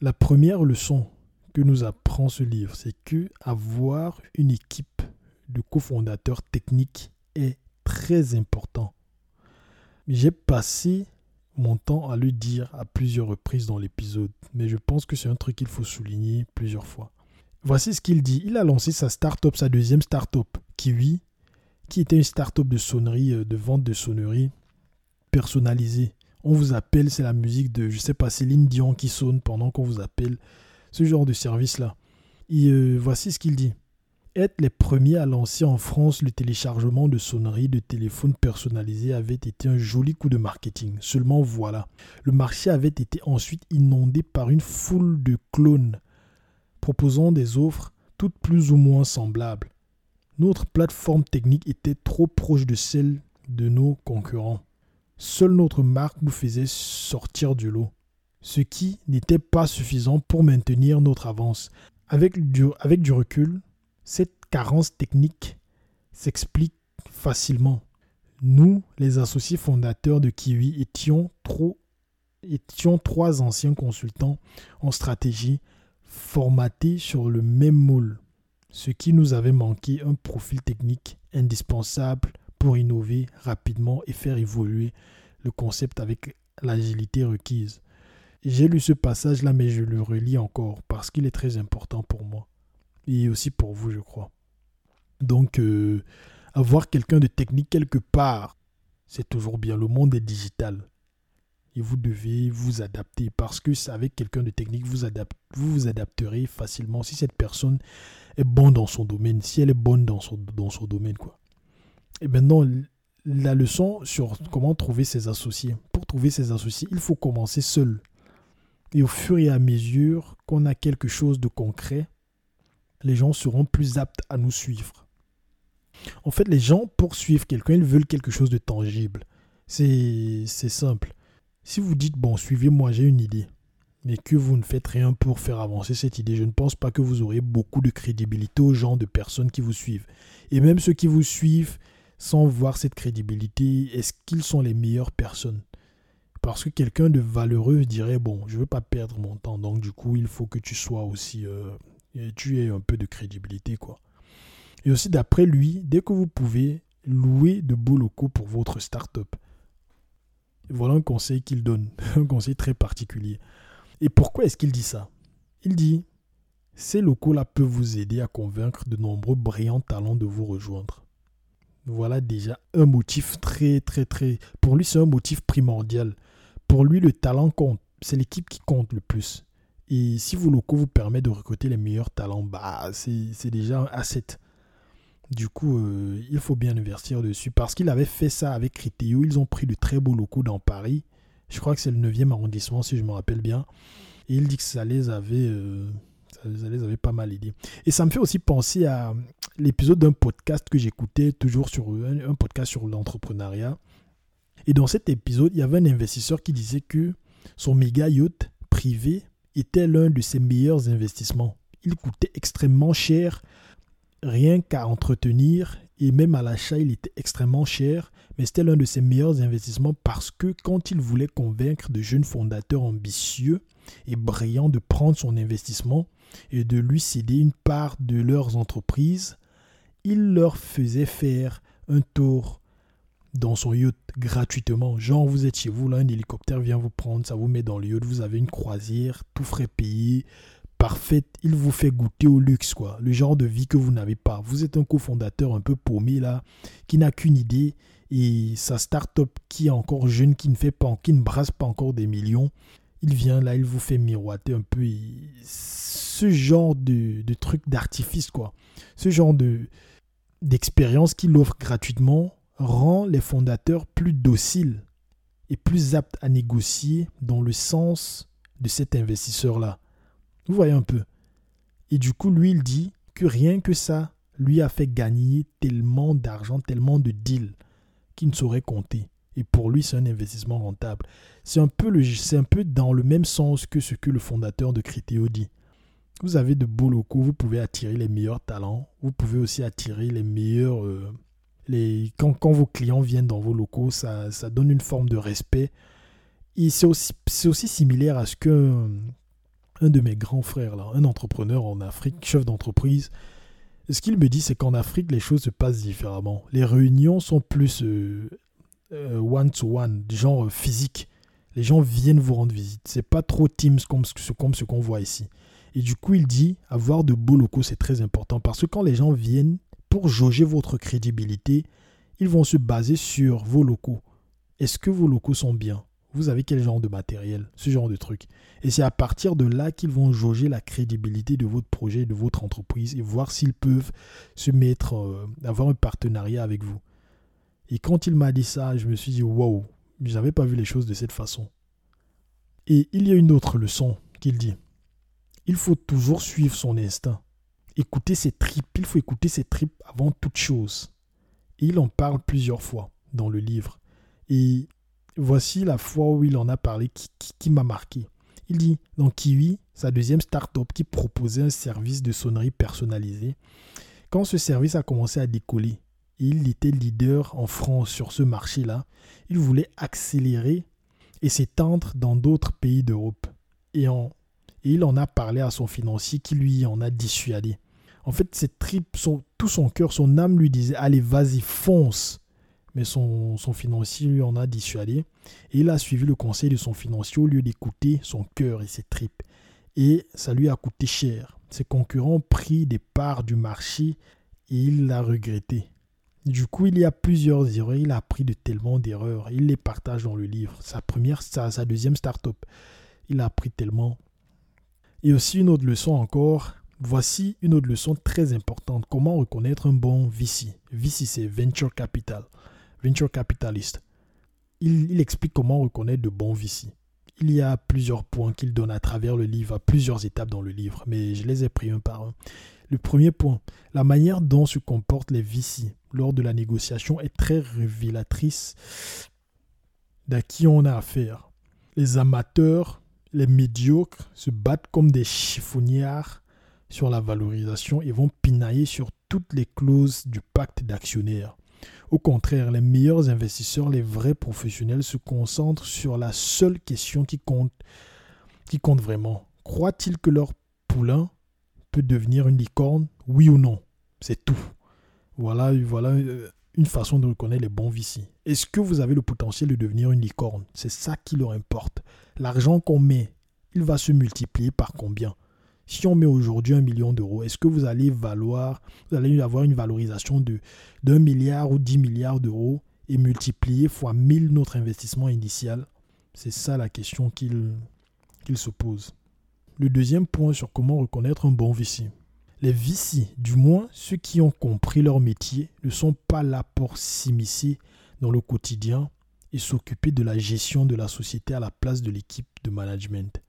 La première leçon que nous apprend ce livre, c'est que avoir une équipe de cofondateurs techniques est très important. J'ai passé mon temps à le dire à plusieurs reprises dans l'épisode, mais je pense que c'est un truc qu'il faut souligner plusieurs fois. Voici ce qu'il dit. Il a lancé sa start-up, sa deuxième start-up, Kiwi, qui était une start-up de sonnerie, euh, de vente de sonnerie personnalisée. On vous appelle, c'est la musique de, je sais pas, Céline Dion qui sonne pendant qu'on vous appelle. Ce genre de service-là. Et euh, voici ce qu'il dit être les premiers à lancer en France le téléchargement de sonneries de téléphones personnalisés avait été un joli coup de marketing. Seulement voilà, le marché avait été ensuite inondé par une foule de clones proposant des offres toutes plus ou moins semblables. Notre plateforme technique était trop proche de celle de nos concurrents. Seule notre marque nous faisait sortir du lot, ce qui n'était pas suffisant pour maintenir notre avance. Avec du, avec du recul, cette carence technique s'explique facilement. Nous, les associés fondateurs de Kiwi, étions, étions trois anciens consultants en stratégie formatés sur le même moule, ce qui nous avait manqué un profil technique indispensable pour innover rapidement et faire évoluer le concept avec l'agilité requise. J'ai lu ce passage-là, mais je le relis encore parce qu'il est très important pour moi et aussi pour vous, je crois. Donc, euh, avoir quelqu'un de technique quelque part, c'est toujours bien. Le monde est digital. Et vous devez vous adapter parce que avec quelqu'un de technique, vous, vous vous adapterez facilement si cette personne est bonne dans son domaine, si elle est bonne dans son, dans son domaine. Quoi. Et maintenant, la leçon sur comment trouver ses associés. Pour trouver ses associés, il faut commencer seul. Et au fur et à mesure qu'on a quelque chose de concret, les gens seront plus aptes à nous suivre. En fait, les gens, pour suivre quelqu'un, ils veulent quelque chose de tangible. C'est simple. Si vous dites, bon, suivez-moi, j'ai une idée, mais que vous ne faites rien pour faire avancer cette idée, je ne pense pas que vous aurez beaucoup de crédibilité aux gens de personnes qui vous suivent. Et même ceux qui vous suivent, sans voir cette crédibilité, est-ce qu'ils sont les meilleures personnes? Parce que quelqu'un de valeureux dirait, bon, je ne veux pas perdre mon temps, donc du coup, il faut que tu sois aussi euh, tu aies un peu de crédibilité, quoi. Et aussi, d'après lui, dès que vous pouvez, louer de beaux locaux pour votre start-up. Voilà un conseil qu'il donne, un conseil très particulier. Et pourquoi est-ce qu'il dit ça? Il dit ces locaux-là peuvent vous aider à convaincre de nombreux brillants talents de vous rejoindre. Voilà déjà un motif très, très, très. Pour lui, c'est un motif primordial. Pour lui, le talent compte. C'est l'équipe qui compte le plus. Et si vos locaux vous permettent de recruter les meilleurs talents, bah, c'est déjà un asset. Du coup, euh, il faut bien investir dessus. Parce qu'il avait fait ça avec Criteo. Ils ont pris de très beaux locaux dans Paris. Je crois que c'est le 9e arrondissement, si je me rappelle bien. Et il dit que ça les avait, euh, ça les avait pas mal aidés. Et ça me fait aussi penser à l'épisode d'un podcast que j'écoutais, toujours sur un podcast sur l'entrepreneuriat. Et dans cet épisode, il y avait un investisseur qui disait que son méga yacht privé était l'un de ses meilleurs investissements. Il coûtait extrêmement cher, rien qu'à entretenir, et même à l'achat, il était extrêmement cher, mais c'était l'un de ses meilleurs investissements parce que quand il voulait convaincre de jeunes fondateurs ambitieux et brillants de prendre son investissement et de lui céder une part de leurs entreprises, il leur faisait faire un tour dans son yacht gratuitement. Genre, vous êtes chez vous, là, un hélicoptère vient vous prendre, ça vous met dans le yacht, vous avez une croisière, tout frais payé, parfaite. Il vous fait goûter au luxe, quoi. Le genre de vie que vous n'avez pas. Vous êtes un cofondateur un peu paumé, là, qui n'a qu'une idée. Et sa start-up qui est encore jeune, qui ne fait pas, qui ne brasse pas encore des millions, il vient là, il vous fait miroiter un peu. ce genre de, de truc d'artifice, quoi. Ce genre de d'expérience qu'il offre gratuitement rend les fondateurs plus dociles et plus aptes à négocier dans le sens de cet investisseur-là. Vous voyez un peu. Et du coup, lui, il dit que rien que ça lui a fait gagner tellement d'argent, tellement de deals qu'il ne saurait compter. Et pour lui, c'est un investissement rentable. C'est un, peu le, un peu dans le même sens que ce que le fondateur de Criteo dit. Vous avez de beaux locaux, vous pouvez attirer les meilleurs talents, vous pouvez aussi attirer les meilleurs... Euh, quand, vos clients viennent dans vos locaux, ça, donne une forme de respect. C'est aussi, similaire à ce que un de mes grands frères, là, un entrepreneur en Afrique, chef d'entreprise, ce qu'il me dit, c'est qu'en Afrique, les choses se passent différemment. Les réunions sont plus euh, euh, one-to-one, genre physique. Les gens viennent vous rendre visite. C'est pas trop Teams comme ce, comme ce qu'on voit ici. Et du coup, il dit, avoir de beaux locaux, c'est très important. Parce que quand les gens viennent pour jauger votre crédibilité, ils vont se baser sur vos locaux. Est-ce que vos locaux sont bien? Vous avez quel genre de matériel, ce genre de truc. Et c'est à partir de là qu'ils vont jauger la crédibilité de votre projet, de votre entreprise et voir s'ils peuvent se mettre, euh, avoir un partenariat avec vous. Et quand il m'a dit ça, je me suis dit, wow, je n'avais pas vu les choses de cette façon. Et il y a une autre leçon qu'il dit. Il faut toujours suivre son instinct. Écouter ses tripes, il faut écouter ses tripes avant toute chose. Il en parle plusieurs fois dans le livre. Et Voici la fois où il en a parlé qui, m'a marqué. Il dit dans Kiwi, sa deuxième start-up qui proposait un service de sonnerie personnalisé, quand ce service a commencé à décoller, il était leader en France sur ce marché-là, il voulait accélérer et s'étendre dans d'autres pays d'Europe. Et, et il en a parlé à son financier qui lui en a dissuadé. En fait, ses tripes, tout son cœur, son âme lui disait Allez, vas-y, fonce mais son, financier lui en a dissuadé. Et il a suivi le conseil de son financier au lieu d'écouter son cœur et ses tripes. Et ça lui a coûté cher. Ses concurrents ont pris des parts du marché et il l'a regretté. Du coup, il y a plusieurs erreurs. Il a appris de tellement d'erreurs. Il les partage dans le livre. Sa première, sa, sa deuxième start-up. Il a appris tellement. Et aussi une autre leçon encore. Voici une autre leçon très importante. Comment reconnaître un bon VC. VC, c'est Venture Capital venture capitalist. Il, explique comment reconnaître de bons VC. Il y a plusieurs points qu'il donne à travers le livre, à plusieurs étapes dans le livre, mais je les ai pris un par un. Le premier point, la manière dont se comportent les VC lors de la négociation est très révélatrice d'à qui on a affaire. Les amateurs, les médiocres se battent comme des chiffonnières sur la valorisation et vont pinailler sur toutes les clauses du pacte d'actionnaires. Au contraire, les meilleurs investisseurs, les vrais professionnels se concentrent sur la seule question qui compte, qui compte vraiment. Croient-ils que leur poulain peut devenir une licorne? Oui ou non? C'est tout. Voilà, voilà euh, une façon de reconnaître les bons vici. Est-ce que vous avez le potentiel de devenir une licorne? C'est ça qui leur importe. L'argent qu'on met, il va se multiplier par combien? Si on met aujourd'hui un million d'euros, est-ce que vous allez valoir, vous allez avoir une valorisation de d'un milliard ou dix milliards d'euros et multiplier fois mille notre investissement initial? C'est ça la question qu'il qu'il se pose. Le deuxième point sur comment reconnaître un bon VC. Les VC, du moins ceux qui ont compris leur métier, ne sont pas là pour s'immiscer dans le quotidien et s'occuper de la gestion de la société à la place de l'équipe de management.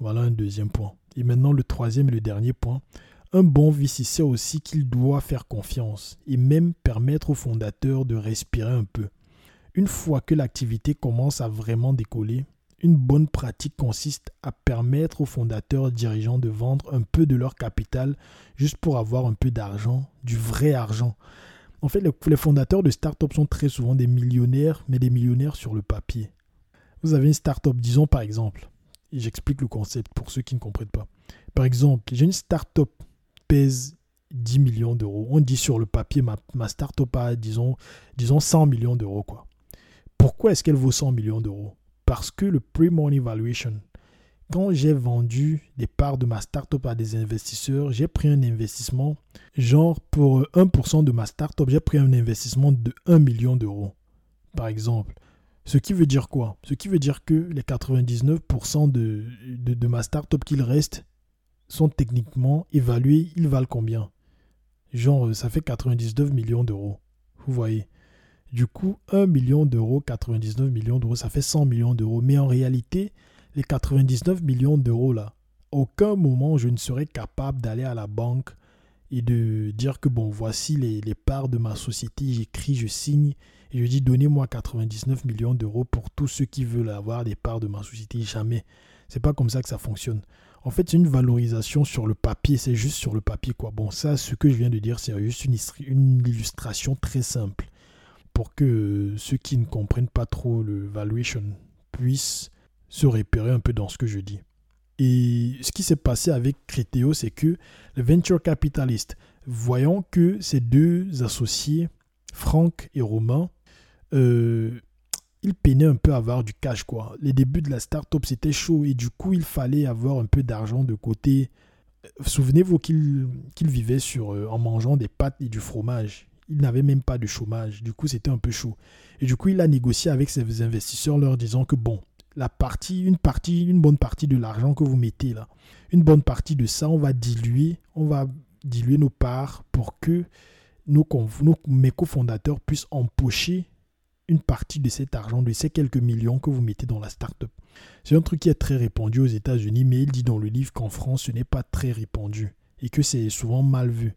Voilà un deuxième point. Et maintenant, le troisième et le dernier point. Un bon VC sait aussi qu'il doit faire confiance et même permettre au fondateur de respirer un peu. Une fois que l'activité commence à vraiment décoller, une bonne pratique consiste à permettre aux fondateurs dirigeants de vendre un peu de leur capital juste pour avoir un peu d'argent, du vrai argent. En fait, les fondateurs de start-up sont très souvent des millionnaires, mais des millionnaires sur le papier. Vous avez une start-up, disons par exemple, j'explique le concept pour ceux qui ne comprennent pas. Par exemple, j'ai une start-up pèse 10 millions d'euros. On dit sur le papier, ma, ma start-up a, disons, disons 100 millions d'euros. quoi. Pourquoi est-ce qu'elle vaut 100 millions d'euros? Parce que le pre-money valuation, quand j'ai vendu des parts de ma start-up à des investisseurs, j'ai pris un investissement, genre pour 1% de ma start-up, j'ai pris un investissement de 1 million d'euros, par exemple. Ce qui veut dire quoi? Ce qui veut dire que les 99% de, de, de ma start-up qu'il reste sont techniquement évalués, ils valent combien? Genre, ça fait 99 millions d'euros. Vous voyez Du coup, 1 million d'euros, 99 millions d'euros, ça fait 100 millions d'euros. Mais en réalité, les 99 millions d'euros là, aucun moment je ne serais capable d'aller à la banque et de dire que bon, voici les, parts de ma société, j'écris, je signe et je dis donnez-moi 99 millions d'euros pour tous ceux qui veulent avoir des parts de ma société. Jamais. C'est pas comme ça que ça fonctionne. En fait, c'est une valorisation sur le papier, c'est juste sur le papier quoi. Bon, ça, ce que je viens de dire, c'est juste une illustration très simple pour que ceux qui ne comprennent pas trop le valuation puissent se repérer un peu dans ce que je dis. Et ce qui s'est passé avec Criteo, c'est que le venture capitalist, voyant que ces deux associés, Franck et Romain, euh, ils peinaient un peu à avoir du cash. quoi. Les débuts de la start-up, c'était chaud et du coup, il fallait avoir un peu d'argent de côté. Souvenez-vous qu'ils vivaient sur, euh, en mangeant des pâtes et du fromage. Ils n'avaient même pas de chômage. Du coup, c'était un peu chaud. Et du coup, il a négocié avec ses investisseurs, leur disant que bon, la partie, une partie, une bonne partie de l'argent que vous mettez là, une bonne partie de ça, on va diluer, on va diluer nos parts pour que nos, nos mes cofondateurs puissent empocher une partie de cet argent, de ces quelques millions que vous mettez dans la startup. C'est un truc qui est très répandu aux États-Unis, mais il dit dans le livre qu'en France, ce n'est pas très répandu et que c'est souvent mal vu.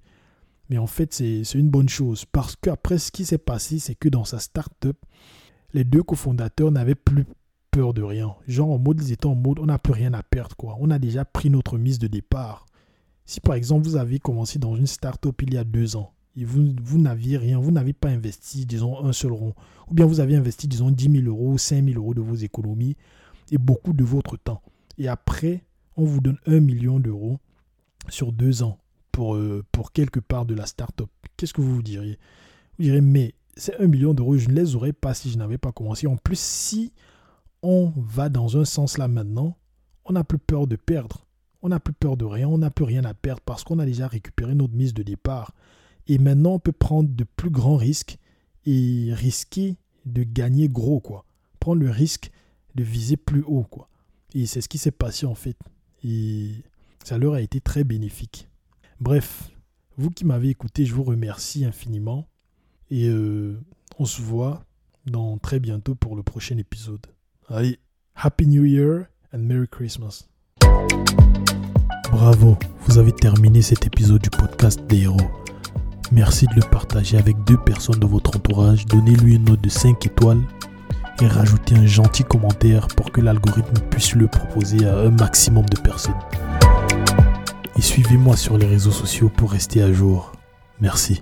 Mais en fait, c'est une bonne chose parce qu'après, ce qui s'est passé, c'est que dans sa startup, les deux cofondateurs n'avaient plus peur de rien. Genre en mode, ils étaient en mode, on n'a plus rien à perdre, quoi. On a déjà pris notre mise de départ. Si par exemple vous avez commencé dans une start-up il y a deux ans, et vous, vous n'aviez rien, vous n'avez pas investi, disons, un seul rond, ou bien vous avez investi, disons, 10 000 euros, 5 000 euros de vos économies et beaucoup de votre temps. Et après, on vous donne un million d'euros sur deux ans pour, euh, pour quelque part de la start-up. Qu'est-ce que vous vous diriez? Vous direz, mais c'est un million d'euros, je ne les aurais pas si je n'avais pas commencé. En plus, si on va dans un sens là maintenant, on n'a plus peur de perdre. On n'a plus peur de rien, on n'a plus rien à perdre parce qu'on a déjà récupéré notre mise de départ. Et maintenant, on peut prendre de plus grands risques et risquer de gagner gros, quoi. Prendre le risque de viser plus haut, quoi. Et c'est ce qui s'est passé en fait. Et ça leur a été très bénéfique. Bref, vous qui m'avez écouté, je vous remercie infiniment. Et euh, on se voit dans très bientôt pour le prochain épisode. Allez, Happy New Year and Merry Christmas. Bravo, vous avez terminé cet épisode du podcast des héros. Merci de le partager avec deux personnes de votre entourage. Donnez-lui une note de 5 étoiles et rajoutez un gentil commentaire pour que l'algorithme puisse le proposer à un maximum de personnes. Et suivez-moi sur les réseaux sociaux pour rester à jour. Merci.